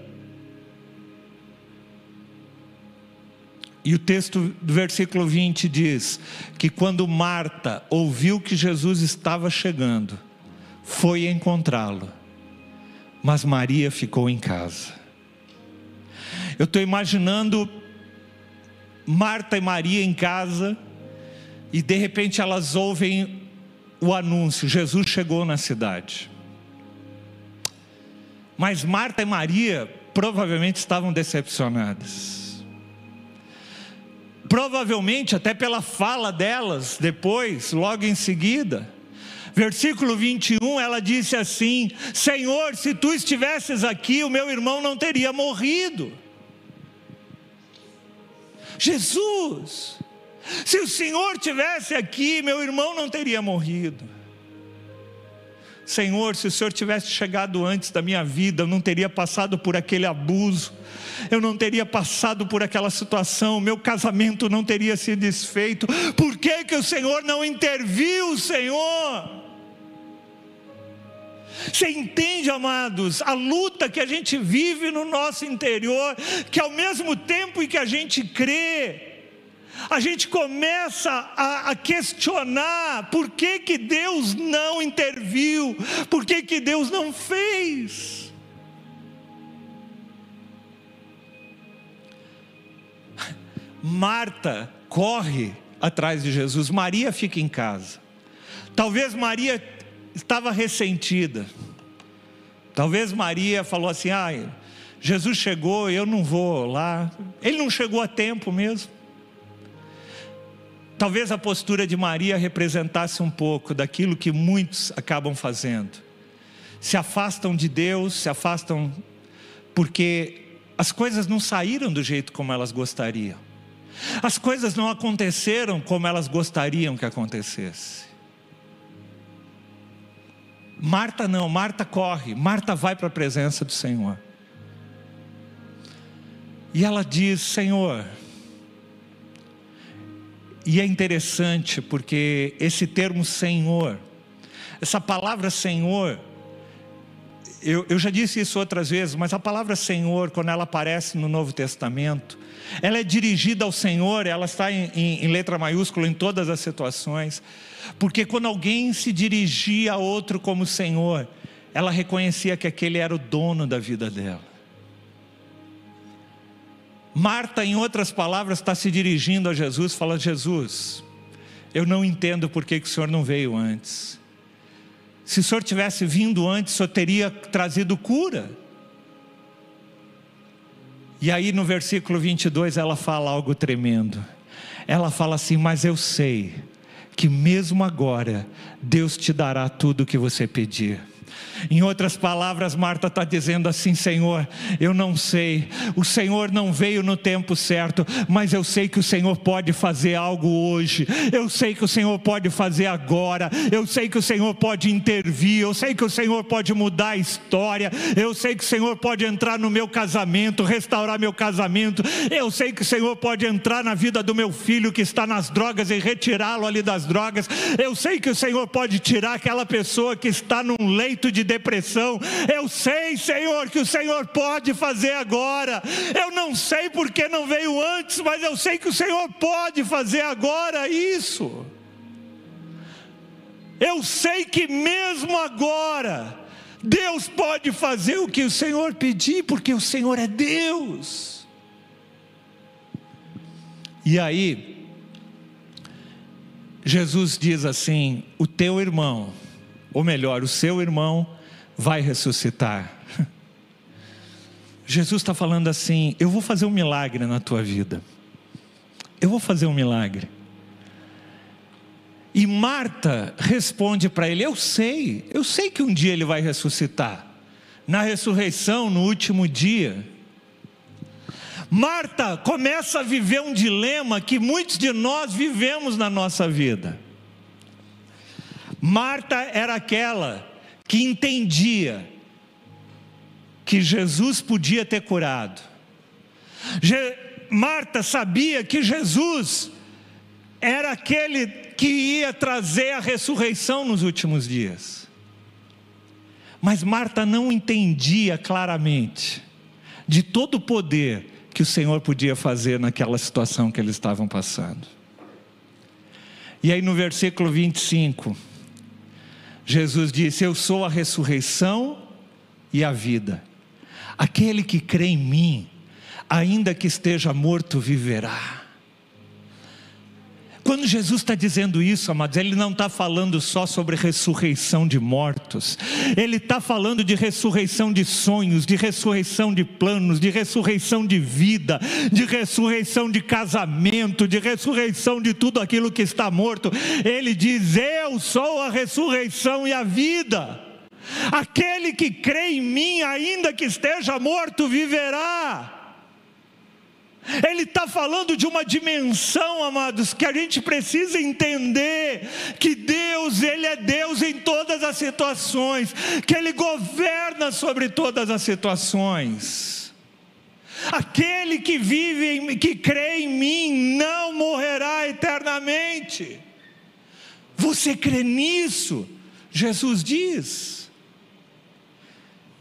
E o texto do versículo 20 diz que quando Marta ouviu que Jesus estava chegando, foi encontrá-lo mas Maria ficou em casa. Eu estou imaginando Marta e Maria em casa, e de repente elas ouvem o anúncio: Jesus chegou na cidade. Mas Marta e Maria provavelmente estavam decepcionadas. Provavelmente, até pela fala delas depois, logo em seguida, Versículo 21, ela disse assim: Senhor, se tu estivesses aqui, o meu irmão não teria morrido. Jesus, se o Senhor tivesse aqui, meu irmão não teria morrido. Senhor, se o Senhor tivesse chegado antes da minha vida, eu não teria passado por aquele abuso, eu não teria passado por aquela situação, meu casamento não teria se desfeito. Por que, que o Senhor não interviu, Senhor? Você entende, amados, a luta que a gente vive no nosso interior, que ao mesmo tempo em que a gente crê, a gente começa a, a, questionar por que, que Deus não interviu, por que, que Deus não fez. Marta corre atrás de Jesus, Maria fica em casa. Talvez Maria estava ressentida. Talvez Maria falou assim: ah, Jesus chegou, eu não vou lá. Ele não chegou a tempo mesmo. Talvez a postura de Maria representasse um pouco daquilo que muitos acabam fazendo. Se afastam de Deus, se afastam porque as coisas não saíram do jeito como elas gostariam. As coisas não aconteceram como elas gostariam que acontecesse. Marta não, Marta corre, Marta vai para a presença do Senhor. E ela diz: Senhor, e é interessante porque esse termo Senhor, essa palavra Senhor, eu, eu, já disse isso outras vezes, mas a palavra Senhor, quando ela aparece no Novo Testamento, ela é dirigida ao Senhor, ela está em, em, em letra maiúscula em todas as situações, porque quando alguém se dirigia a outro como Senhor, ela reconhecia que aquele era o dono da vida dela. Marta, em outras palavras, está se dirigindo a Jesus, fala: Jesus, eu não entendo por que, que o Senhor não veio antes. Se o Senhor tivesse vindo antes, o Senhor teria trazido cura. E aí no versículo 22 ela fala algo tremendo. Ela fala assim: Mas eu sei que mesmo agora Deus te dará tudo o que você pedir. Em outras palavras, Marta está dizendo assim: Senhor, eu não sei, o Senhor não veio no tempo certo, mas eu sei que o Senhor pode fazer algo hoje, eu sei que o Senhor pode fazer agora, eu sei que o Senhor pode intervir, eu sei que o Senhor pode mudar a história, eu sei que o Senhor pode entrar no meu casamento, restaurar meu casamento, eu sei que o Senhor pode entrar na vida do meu filho que está nas drogas e retirá-lo ali das drogas, eu sei que o Senhor pode tirar aquela pessoa que está num leito de depressão. Eu sei, Senhor, que o Senhor pode fazer agora. Eu não sei porque não veio antes, mas eu sei que o Senhor pode fazer agora isso. Eu sei que mesmo agora, Deus pode fazer o que o Senhor pedir, porque o Senhor é Deus. E aí, Jesus diz assim: o teu irmão, ou melhor, o seu irmão, vai ressuscitar. Jesus está falando assim: eu vou fazer um milagre na tua vida. Eu vou fazer um milagre. E Marta responde para ele: Eu sei, eu sei que um dia ele vai ressuscitar. Na ressurreição, no último dia. Marta começa a viver um dilema que muitos de nós vivemos na nossa vida. Marta era aquela que entendia que Jesus podia ter curado. Je Marta sabia que Jesus era aquele que ia trazer a ressurreição nos últimos dias. Mas Marta não entendia claramente de todo o poder que o Senhor podia fazer naquela situação que eles estavam passando. E aí no versículo 25, Jesus disse: Eu sou a ressurreição e a vida. Aquele que crê em mim, ainda que esteja morto, viverá. Quando Jesus está dizendo isso, amados, Ele não está falando só sobre ressurreição de mortos, Ele está falando de ressurreição de sonhos, de ressurreição de planos, de ressurreição de vida, de ressurreição de casamento, de ressurreição de tudo aquilo que está morto. Ele diz: Eu sou a ressurreição e a vida. Aquele que crê em mim, ainda que esteja morto, viverá. Ele está falando de uma dimensão, amados, que a gente precisa entender que Deus, Ele é Deus em todas as situações, que Ele governa sobre todas as situações. Aquele que vive, que crê em mim, não morrerá eternamente. Você crê nisso? Jesus diz.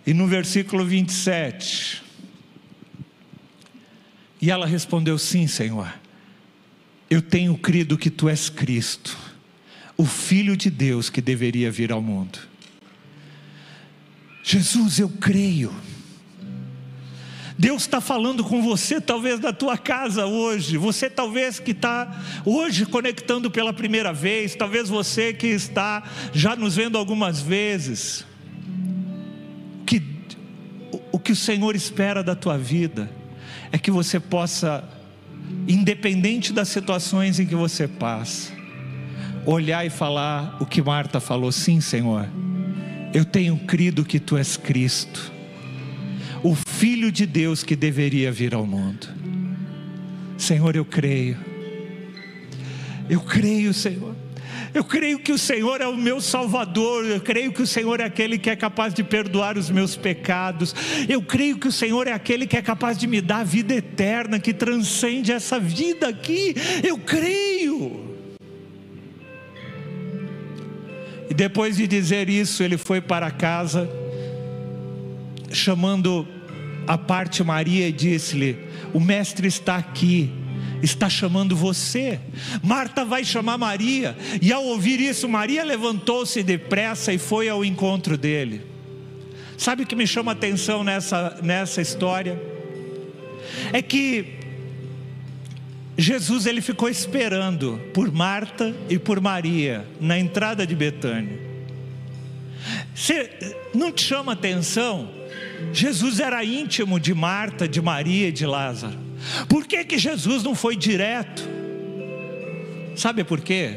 E no versículo 27, e ela respondeu: Sim, Senhor. Eu tenho crido que tu és Cristo, o Filho de Deus que deveria vir ao mundo. Jesus, eu creio. Deus está falando com você, talvez da tua casa hoje. Você talvez que está hoje conectando pela primeira vez, talvez você que está já nos vendo algumas vezes. Que, o que que o Senhor espera da tua vida é que você possa, independente das situações em que você passa, olhar e falar o que Marta falou: sim, Senhor, eu tenho crido que tu és Cristo, o Filho de Deus que deveria vir ao mundo. Senhor, eu creio, eu creio, Senhor. Eu creio que o Senhor é o meu Salvador, eu creio que o Senhor é aquele que é capaz de perdoar os meus pecados, eu creio que o Senhor é aquele que é capaz de me dar a vida eterna, que transcende essa vida aqui, eu creio. E depois de dizer isso, ele foi para casa, chamando a parte Maria e disse-lhe: O mestre está aqui, está chamando você. Marta vai chamar Maria, e ao ouvir isso, Maria levantou-se depressa e foi ao encontro dele. Sabe o que me chama a atenção nessa, nessa história? É que Jesus ele ficou esperando por Marta e por Maria na entrada de Betânia. Você não te chama atenção? Jesus era íntimo de Marta, de Maria e de Lázaro. Por que que Jesus não foi direto? Sabe por quê?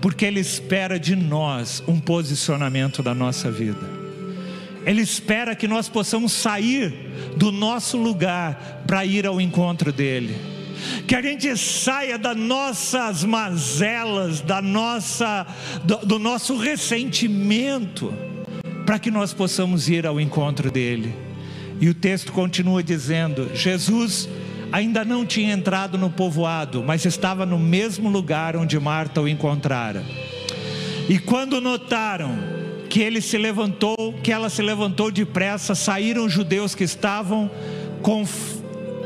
Porque ele espera de nós um posicionamento da nossa vida. Ele espera que nós possamos sair do nosso lugar para ir ao encontro dele que a gente saia das nossas mazelas, da nossa, do, do nosso ressentimento, para que nós possamos ir ao encontro dele. E o texto continua dizendo: Jesus ainda não tinha entrado no povoado, mas estava no mesmo lugar onde Marta o encontrara. E quando notaram que ele se levantou, que ela se levantou depressa, saíram os judeus que estavam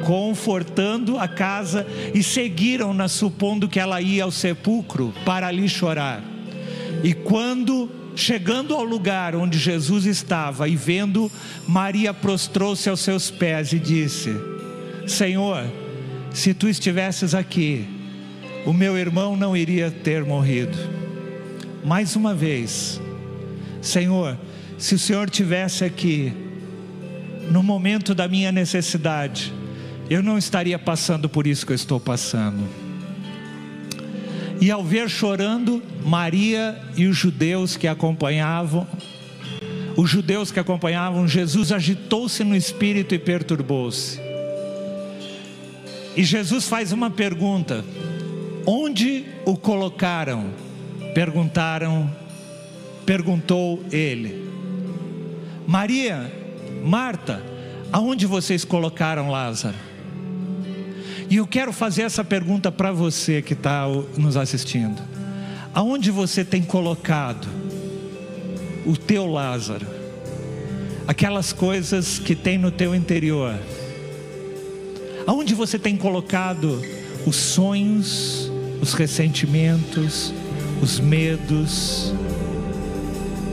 confortando a casa e seguiram-na, supondo que ela ia ao sepulcro para ali chorar. E quando chegando ao lugar onde Jesus estava e vendo, Maria prostrou-se aos seus pés e disse: Senhor, se tu estivesses aqui, o meu irmão não iria ter morrido. Mais uma vez, Senhor, se o Senhor tivesse aqui, no momento da minha necessidade, eu não estaria passando por isso que eu estou passando. E ao ver chorando Maria e os judeus que acompanhavam, os judeus que acompanhavam Jesus agitou-se no espírito e perturbou-se. E Jesus faz uma pergunta: Onde o colocaram? Perguntaram, perguntou ele. Maria, Marta, aonde vocês colocaram Lázaro? E eu quero fazer essa pergunta para você que está nos assistindo: aonde você tem colocado o teu Lázaro? Aquelas coisas que tem no teu interior? Aonde você tem colocado os sonhos, os ressentimentos, os medos,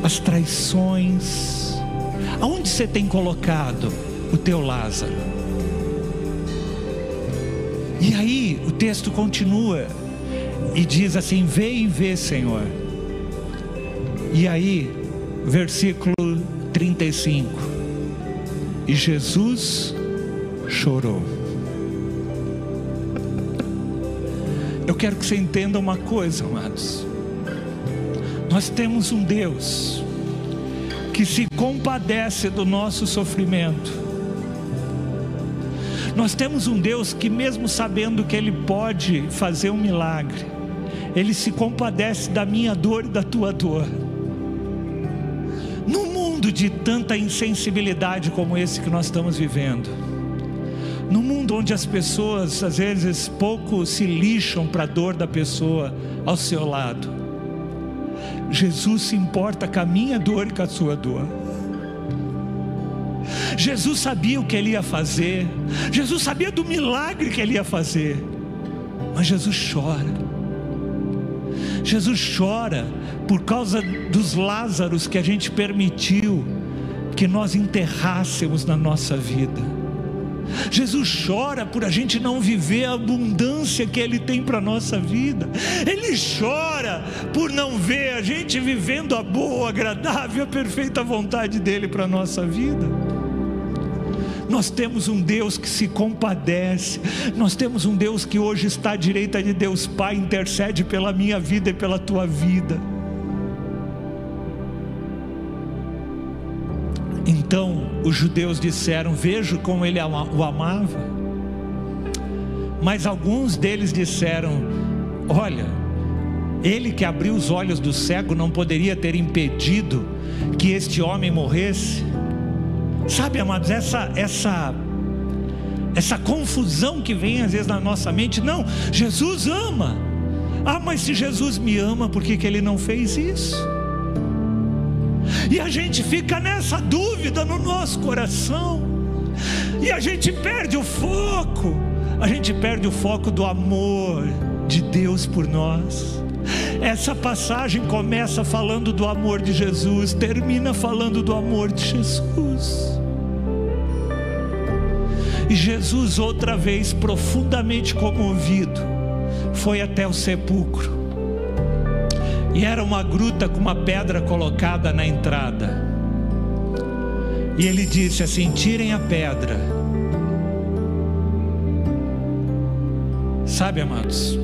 as traições? Aonde você tem colocado o teu Lázaro? E aí o texto continua e diz assim: Vê e vê, Senhor. E aí, versículo 35. E Jesus chorou. Eu quero que você entenda uma coisa, amados. Nós temos um Deus que se compadece do nosso sofrimento nós temos um Deus que, mesmo sabendo que Ele pode fazer um milagre, Ele se compadece da minha dor e da tua dor. Num mundo de tanta insensibilidade como esse que nós estamos vivendo, num mundo onde as pessoas às vezes pouco se lixam para a dor da pessoa ao seu lado, Jesus se importa com a minha dor e com a sua dor. Jesus sabia o que ele ia fazer, Jesus sabia do milagre que ele ia fazer, mas Jesus chora. Jesus chora por causa dos Lázaros que a gente permitiu que nós enterrássemos na nossa vida. Jesus chora por a gente não viver a abundância que Ele tem para a nossa vida. Ele chora por não ver a gente vivendo a boa, agradável, a perfeita vontade dEle para a nossa vida. Nós temos um Deus que se compadece, nós temos um Deus que hoje está à direita de Deus Pai, intercede pela minha vida e pela tua vida. Então os judeus disseram: Vejo como ele o amava. Mas alguns deles disseram: Olha, ele que abriu os olhos do cego não poderia ter impedido que este homem morresse. Sabe, amados, essa essa essa confusão que vem às vezes na nossa mente, não, Jesus ama. Ah, mas se Jesus me ama, por que, que ele não fez isso? E a gente fica nessa dúvida no nosso coração, e a gente perde o foco, a gente perde o foco do amor de Deus por nós. Essa passagem começa falando do amor de Jesus, termina falando do amor de Jesus. E Jesus, outra vez profundamente comovido, foi até o sepulcro. E era uma gruta com uma pedra colocada na entrada. E ele disse assim: tirem a pedra. Sabe, amados,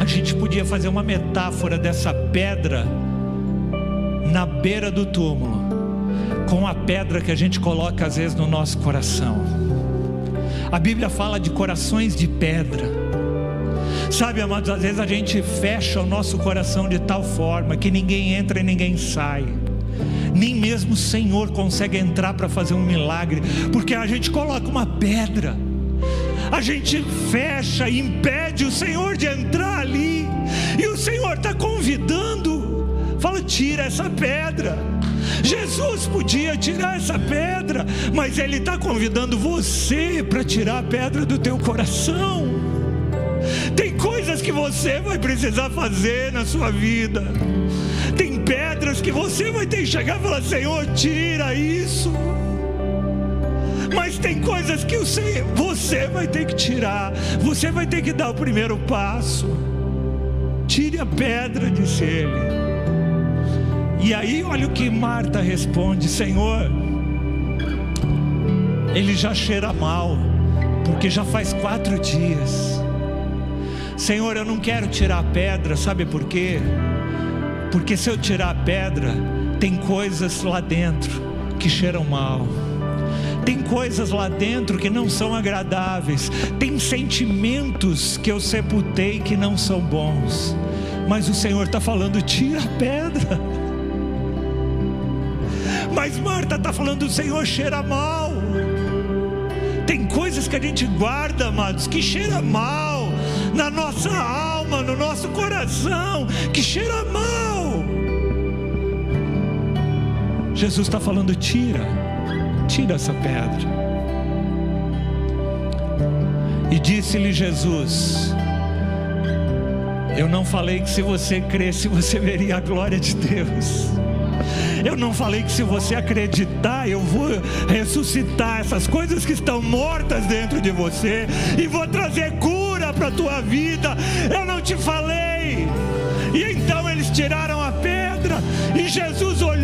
a gente podia fazer uma metáfora dessa pedra na beira do túmulo com a pedra que a gente coloca às vezes no nosso coração. A Bíblia fala de corações de pedra. Sabe, amados, às vezes a gente fecha o nosso coração de tal forma que ninguém entra e ninguém sai. Nem mesmo o Senhor consegue entrar para fazer um milagre, porque a gente coloca uma pedra, a gente fecha e impede o Senhor de entrar ali, e o Senhor está convidando, fala: tira essa pedra. Jesus podia tirar essa pedra, mas Ele está convidando você para tirar a pedra do teu coração. Tem coisas que você vai precisar fazer na sua vida. Tem pedras que você vai ter que chegar e falar: Senhor, tira isso. Mas tem coisas que Senhor, você vai ter que tirar. Você vai ter que dar o primeiro passo. Tire a pedra, disse ele. E aí, olha o que Marta responde: Senhor, ele já cheira mal, porque já faz quatro dias. Senhor, eu não quero tirar a pedra, sabe por quê? Porque se eu tirar a pedra, tem coisas lá dentro que cheiram mal. Tem coisas lá dentro que não são agradáveis, tem sentimentos que eu sepultei que não são bons, mas o Senhor está falando: tira a pedra. Mas Marta está falando: o Senhor cheira mal. Tem coisas que a gente guarda, amados, que cheira mal na nossa alma, no nosso coração, que cheira mal. Jesus está falando: tira, tira essa pedra. E disse-lhe Jesus: Eu não falei que se você cresce, você veria a glória de Deus. Eu não falei que se você acreditar, eu vou ressuscitar essas coisas que estão mortas dentro de você e vou trazer cura para a tua vida. Eu não te falei. E então eles tiraram a pedra e Jesus olhou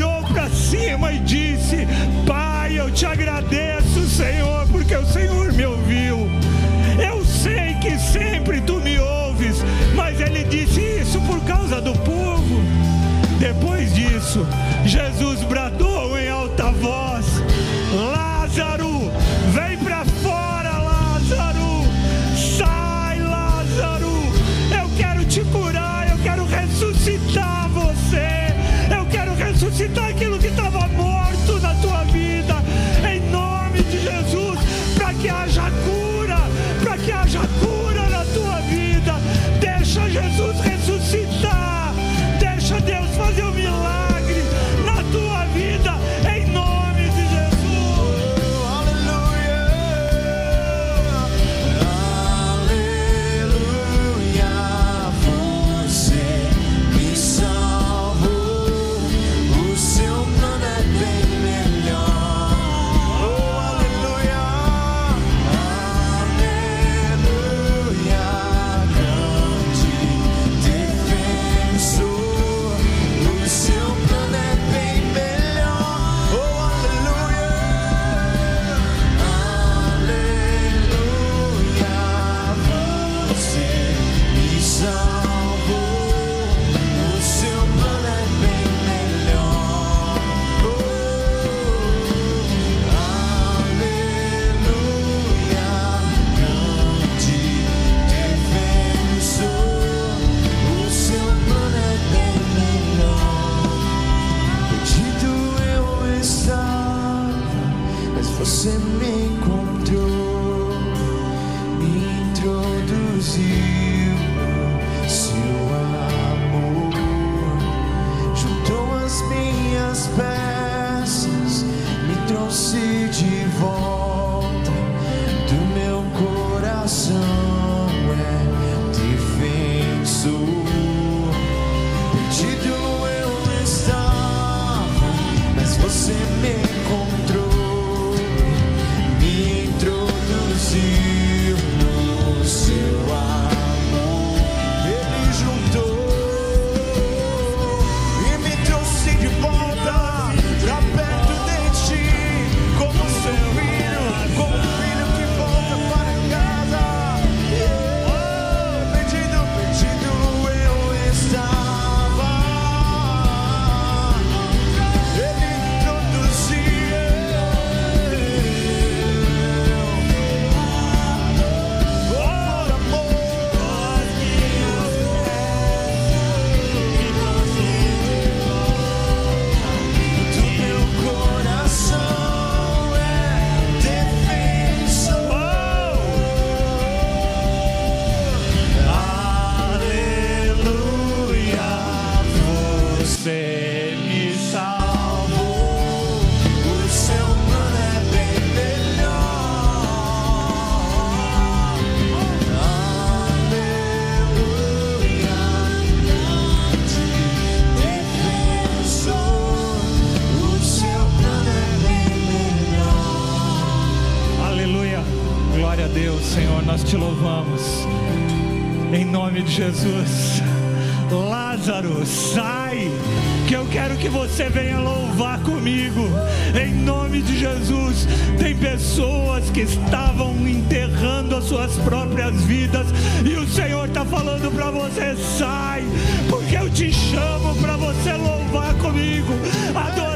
Jesus. Lázaro, sai, que eu quero que você venha louvar comigo. Em nome de Jesus. Tem pessoas que estavam enterrando as suas próprias vidas e o Senhor está falando para você: sai, porque eu te chamo para você louvar comigo, adorar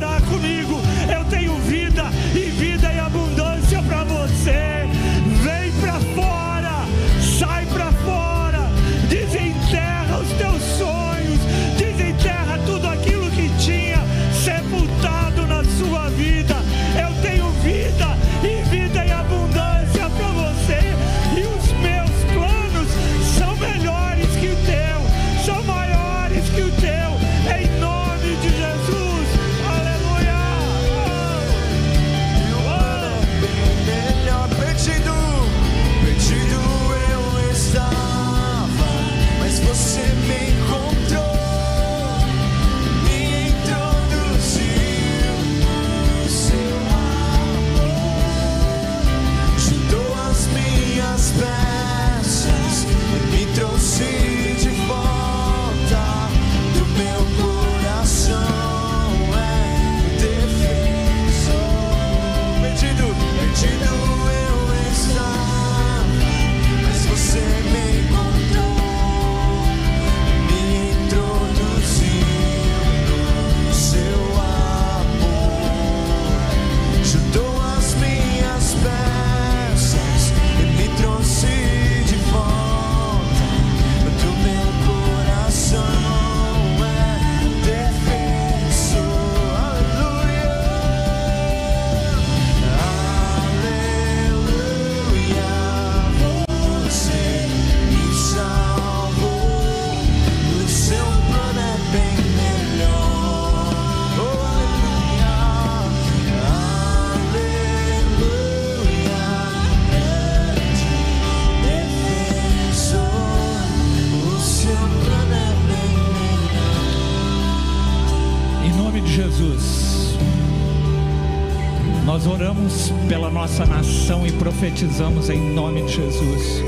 Oramos pela nossa nação e profetizamos em nome de Jesus.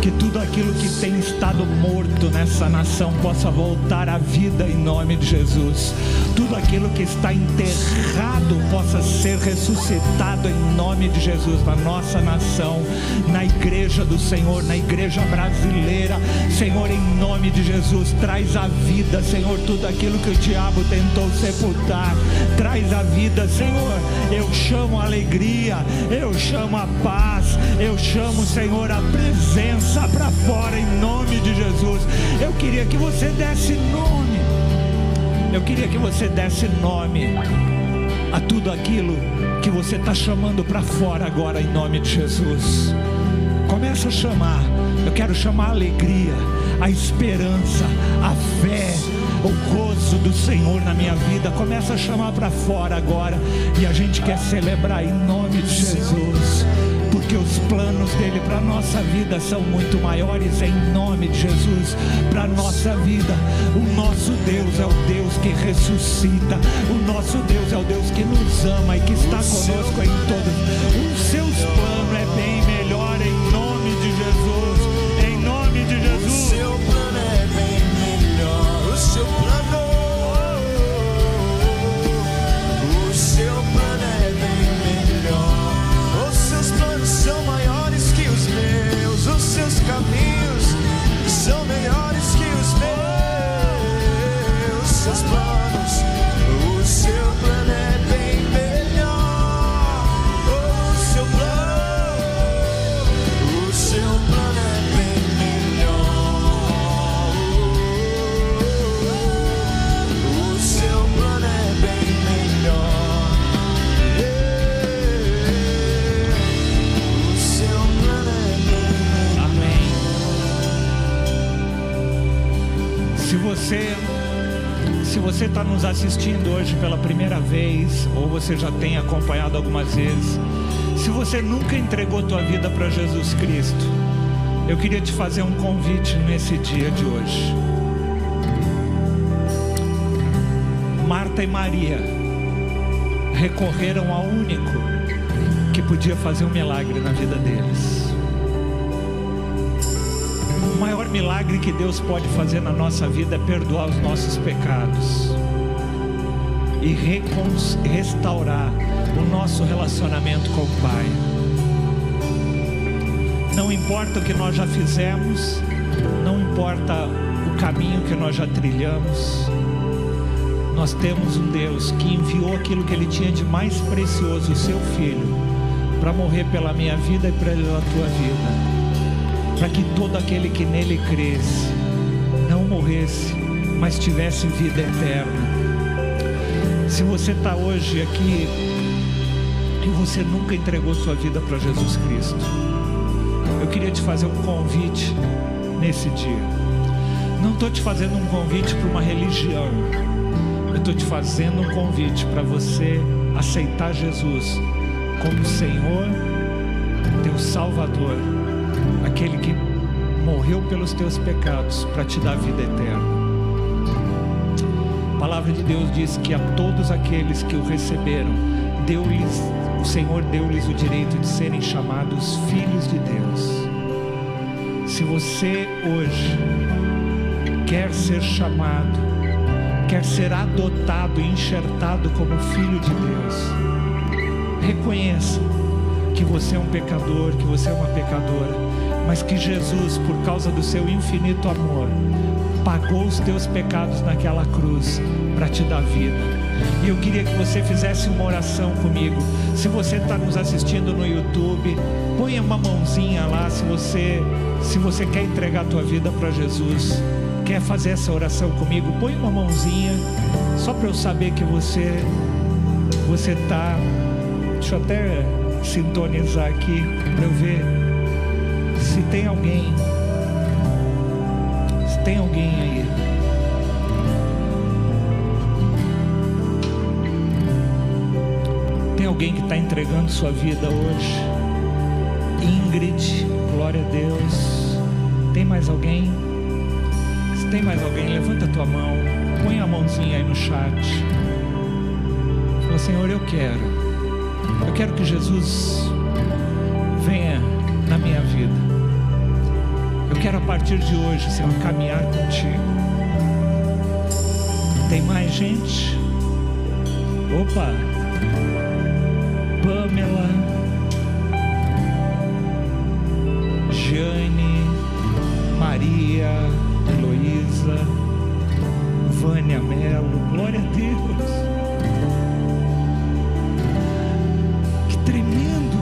Que tudo aquilo que tem estado morto nessa nação possa voltar à vida em nome de Jesus. Tudo aquilo que está enterrado possa ser ressuscitado em nome de Jesus na nossa nação, na igreja do Senhor, na igreja brasileira. Senhor, em nome de Jesus, traz a vida, Senhor, tudo aquilo que o diabo tentou sepultar. Traz a vida, Senhor. Eu chamo a alegria, eu chamo a paz, eu chamo, Senhor, a presença para fora em nome de Jesus. Eu queria que você desse nome. Eu queria que você desse nome a tudo aquilo que você está chamando para fora agora em nome de Jesus. Começa a chamar. Eu quero chamar a alegria, a esperança, a fé, o gozo do Senhor na minha vida. Começa a chamar para fora agora e a gente quer celebrar em nome de Jesus. Porque os planos dele para nossa vida são muito maiores em nome de Jesus. Para nossa vida, o nosso Deus é o Deus que ressuscita. O nosso Deus é o Deus que nos ama e que está conosco em todos. Os seus planos é bem melhor você está nos assistindo hoje pela primeira vez ou você já tem acompanhado algumas vezes, se você nunca entregou tua vida para Jesus Cristo, eu queria te fazer um convite nesse dia de hoje. Marta e Maria recorreram ao único que podia fazer um milagre na vida deles. O maior milagre que Deus pode fazer na nossa vida é perdoar os nossos pecados e restaurar o nosso relacionamento com o Pai. Não importa o que nós já fizemos, não importa o caminho que nós já trilhamos, nós temos um Deus que enviou aquilo que Ele tinha de mais precioso, o Seu Filho, para morrer pela minha vida e pela tua vida, para que todo aquele que nele cresce não morresse, mas tivesse vida eterna. Se você está hoje aqui e você nunca entregou sua vida para Jesus Cristo, eu queria te fazer um convite nesse dia. Não estou te fazendo um convite para uma religião, eu estou te fazendo um convite para você aceitar Jesus como Senhor, teu Salvador, aquele que morreu pelos teus pecados para te dar vida eterna. A palavra de Deus diz que a todos aqueles que o receberam, deu-lhes, o Senhor deu-lhes o direito de serem chamados filhos de Deus. Se você hoje quer ser chamado, quer ser adotado enxertado como filho de Deus, reconheça que você é um pecador, que você é uma pecadora, mas que Jesus, por causa do seu infinito amor, pagou os teus pecados naquela cruz para te dar vida. E eu queria que você fizesse uma oração comigo. Se você está nos assistindo no YouTube, ponha uma mãozinha lá se você se você quer entregar a tua vida para Jesus. Quer fazer essa oração comigo? Põe uma mãozinha só para eu saber que você você está Deixa eu até sintonizar aqui para eu ver se tem alguém. Se tem alguém aí. Tem alguém que está entregando sua vida hoje? Ingrid, glória a Deus. Tem mais alguém? Se tem mais alguém, levanta a tua mão. Põe a mãozinha aí no chat. Fala, Senhor, eu quero. Eu quero que Jesus venha quero a partir de hoje, Senhor, caminhar contigo. Tem mais gente? Opa! Pamela, Jane, Maria, Heloísa, Vânia Melo, glória a Deus. Que tremendo!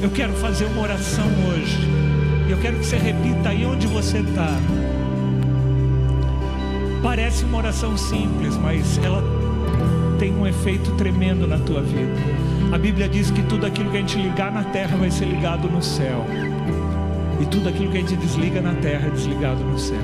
Eu quero fazer uma oração hoje. Eu quero que você repita aí onde você está. Parece uma oração simples, mas ela tem um efeito tremendo na tua vida. A Bíblia diz que tudo aquilo que a gente ligar na terra vai ser ligado no céu. E tudo aquilo que a gente desliga na terra é desligado no céu.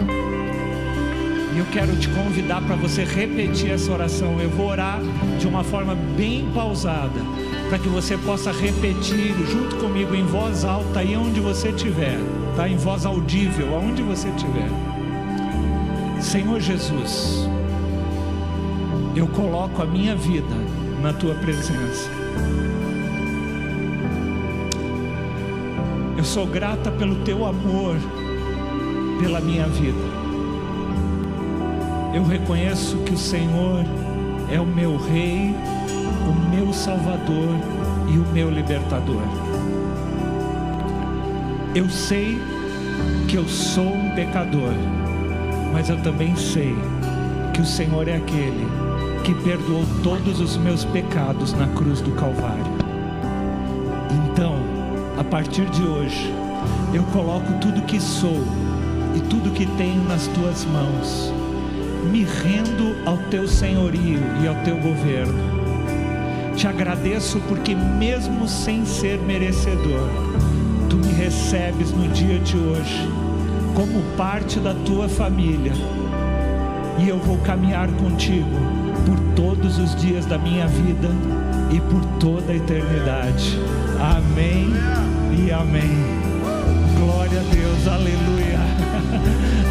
E eu quero te convidar para você repetir essa oração. Eu vou orar de uma forma bem pausada, para que você possa repetir junto comigo em voz alta aí onde você estiver, tá? Em voz audível, aonde você estiver. Senhor Jesus, eu coloco a minha vida na tua presença. Eu sou grata pelo teu amor pela minha vida. Eu reconheço que o Senhor é o meu Rei, o meu Salvador e o meu Libertador. Eu sei que eu sou um pecador, mas eu também sei que o Senhor é aquele que perdoou todos os meus pecados na cruz do Calvário. Então, a partir de hoje, eu coloco tudo que sou e tudo que tenho nas tuas mãos me rendo ao teu senhorio e ao teu governo. Te agradeço porque, mesmo sem ser merecedor, tu me recebes no dia de hoje como parte da tua família e eu vou caminhar contigo por todos os dias da minha vida e por toda a eternidade. Amém e amém. Glória a Deus, aleluia.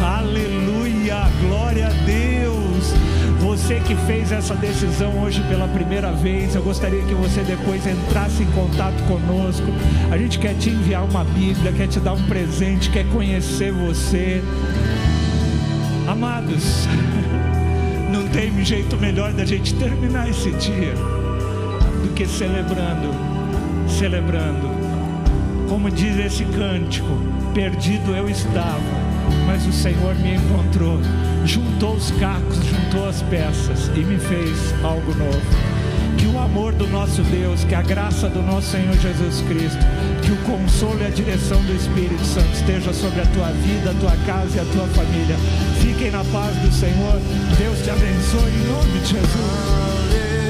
Aleluia, glória a Deus. Você que fez essa decisão hoje pela primeira vez, eu gostaria que você depois entrasse em contato conosco. A gente quer te enviar uma Bíblia, quer te dar um presente, quer conhecer você. Amados, não tem jeito melhor da gente terminar esse dia do que celebrando, celebrando. Como diz esse cântico, perdido eu estava mas o Senhor me encontrou, juntou os cacos, juntou as peças e me fez algo novo. Que o amor do nosso Deus, que a graça do nosso Senhor Jesus Cristo, que o consolo e a direção do Espírito Santo esteja sobre a tua vida, a tua casa e a tua família. Fiquem na paz do Senhor. Deus te abençoe em nome de Jesus.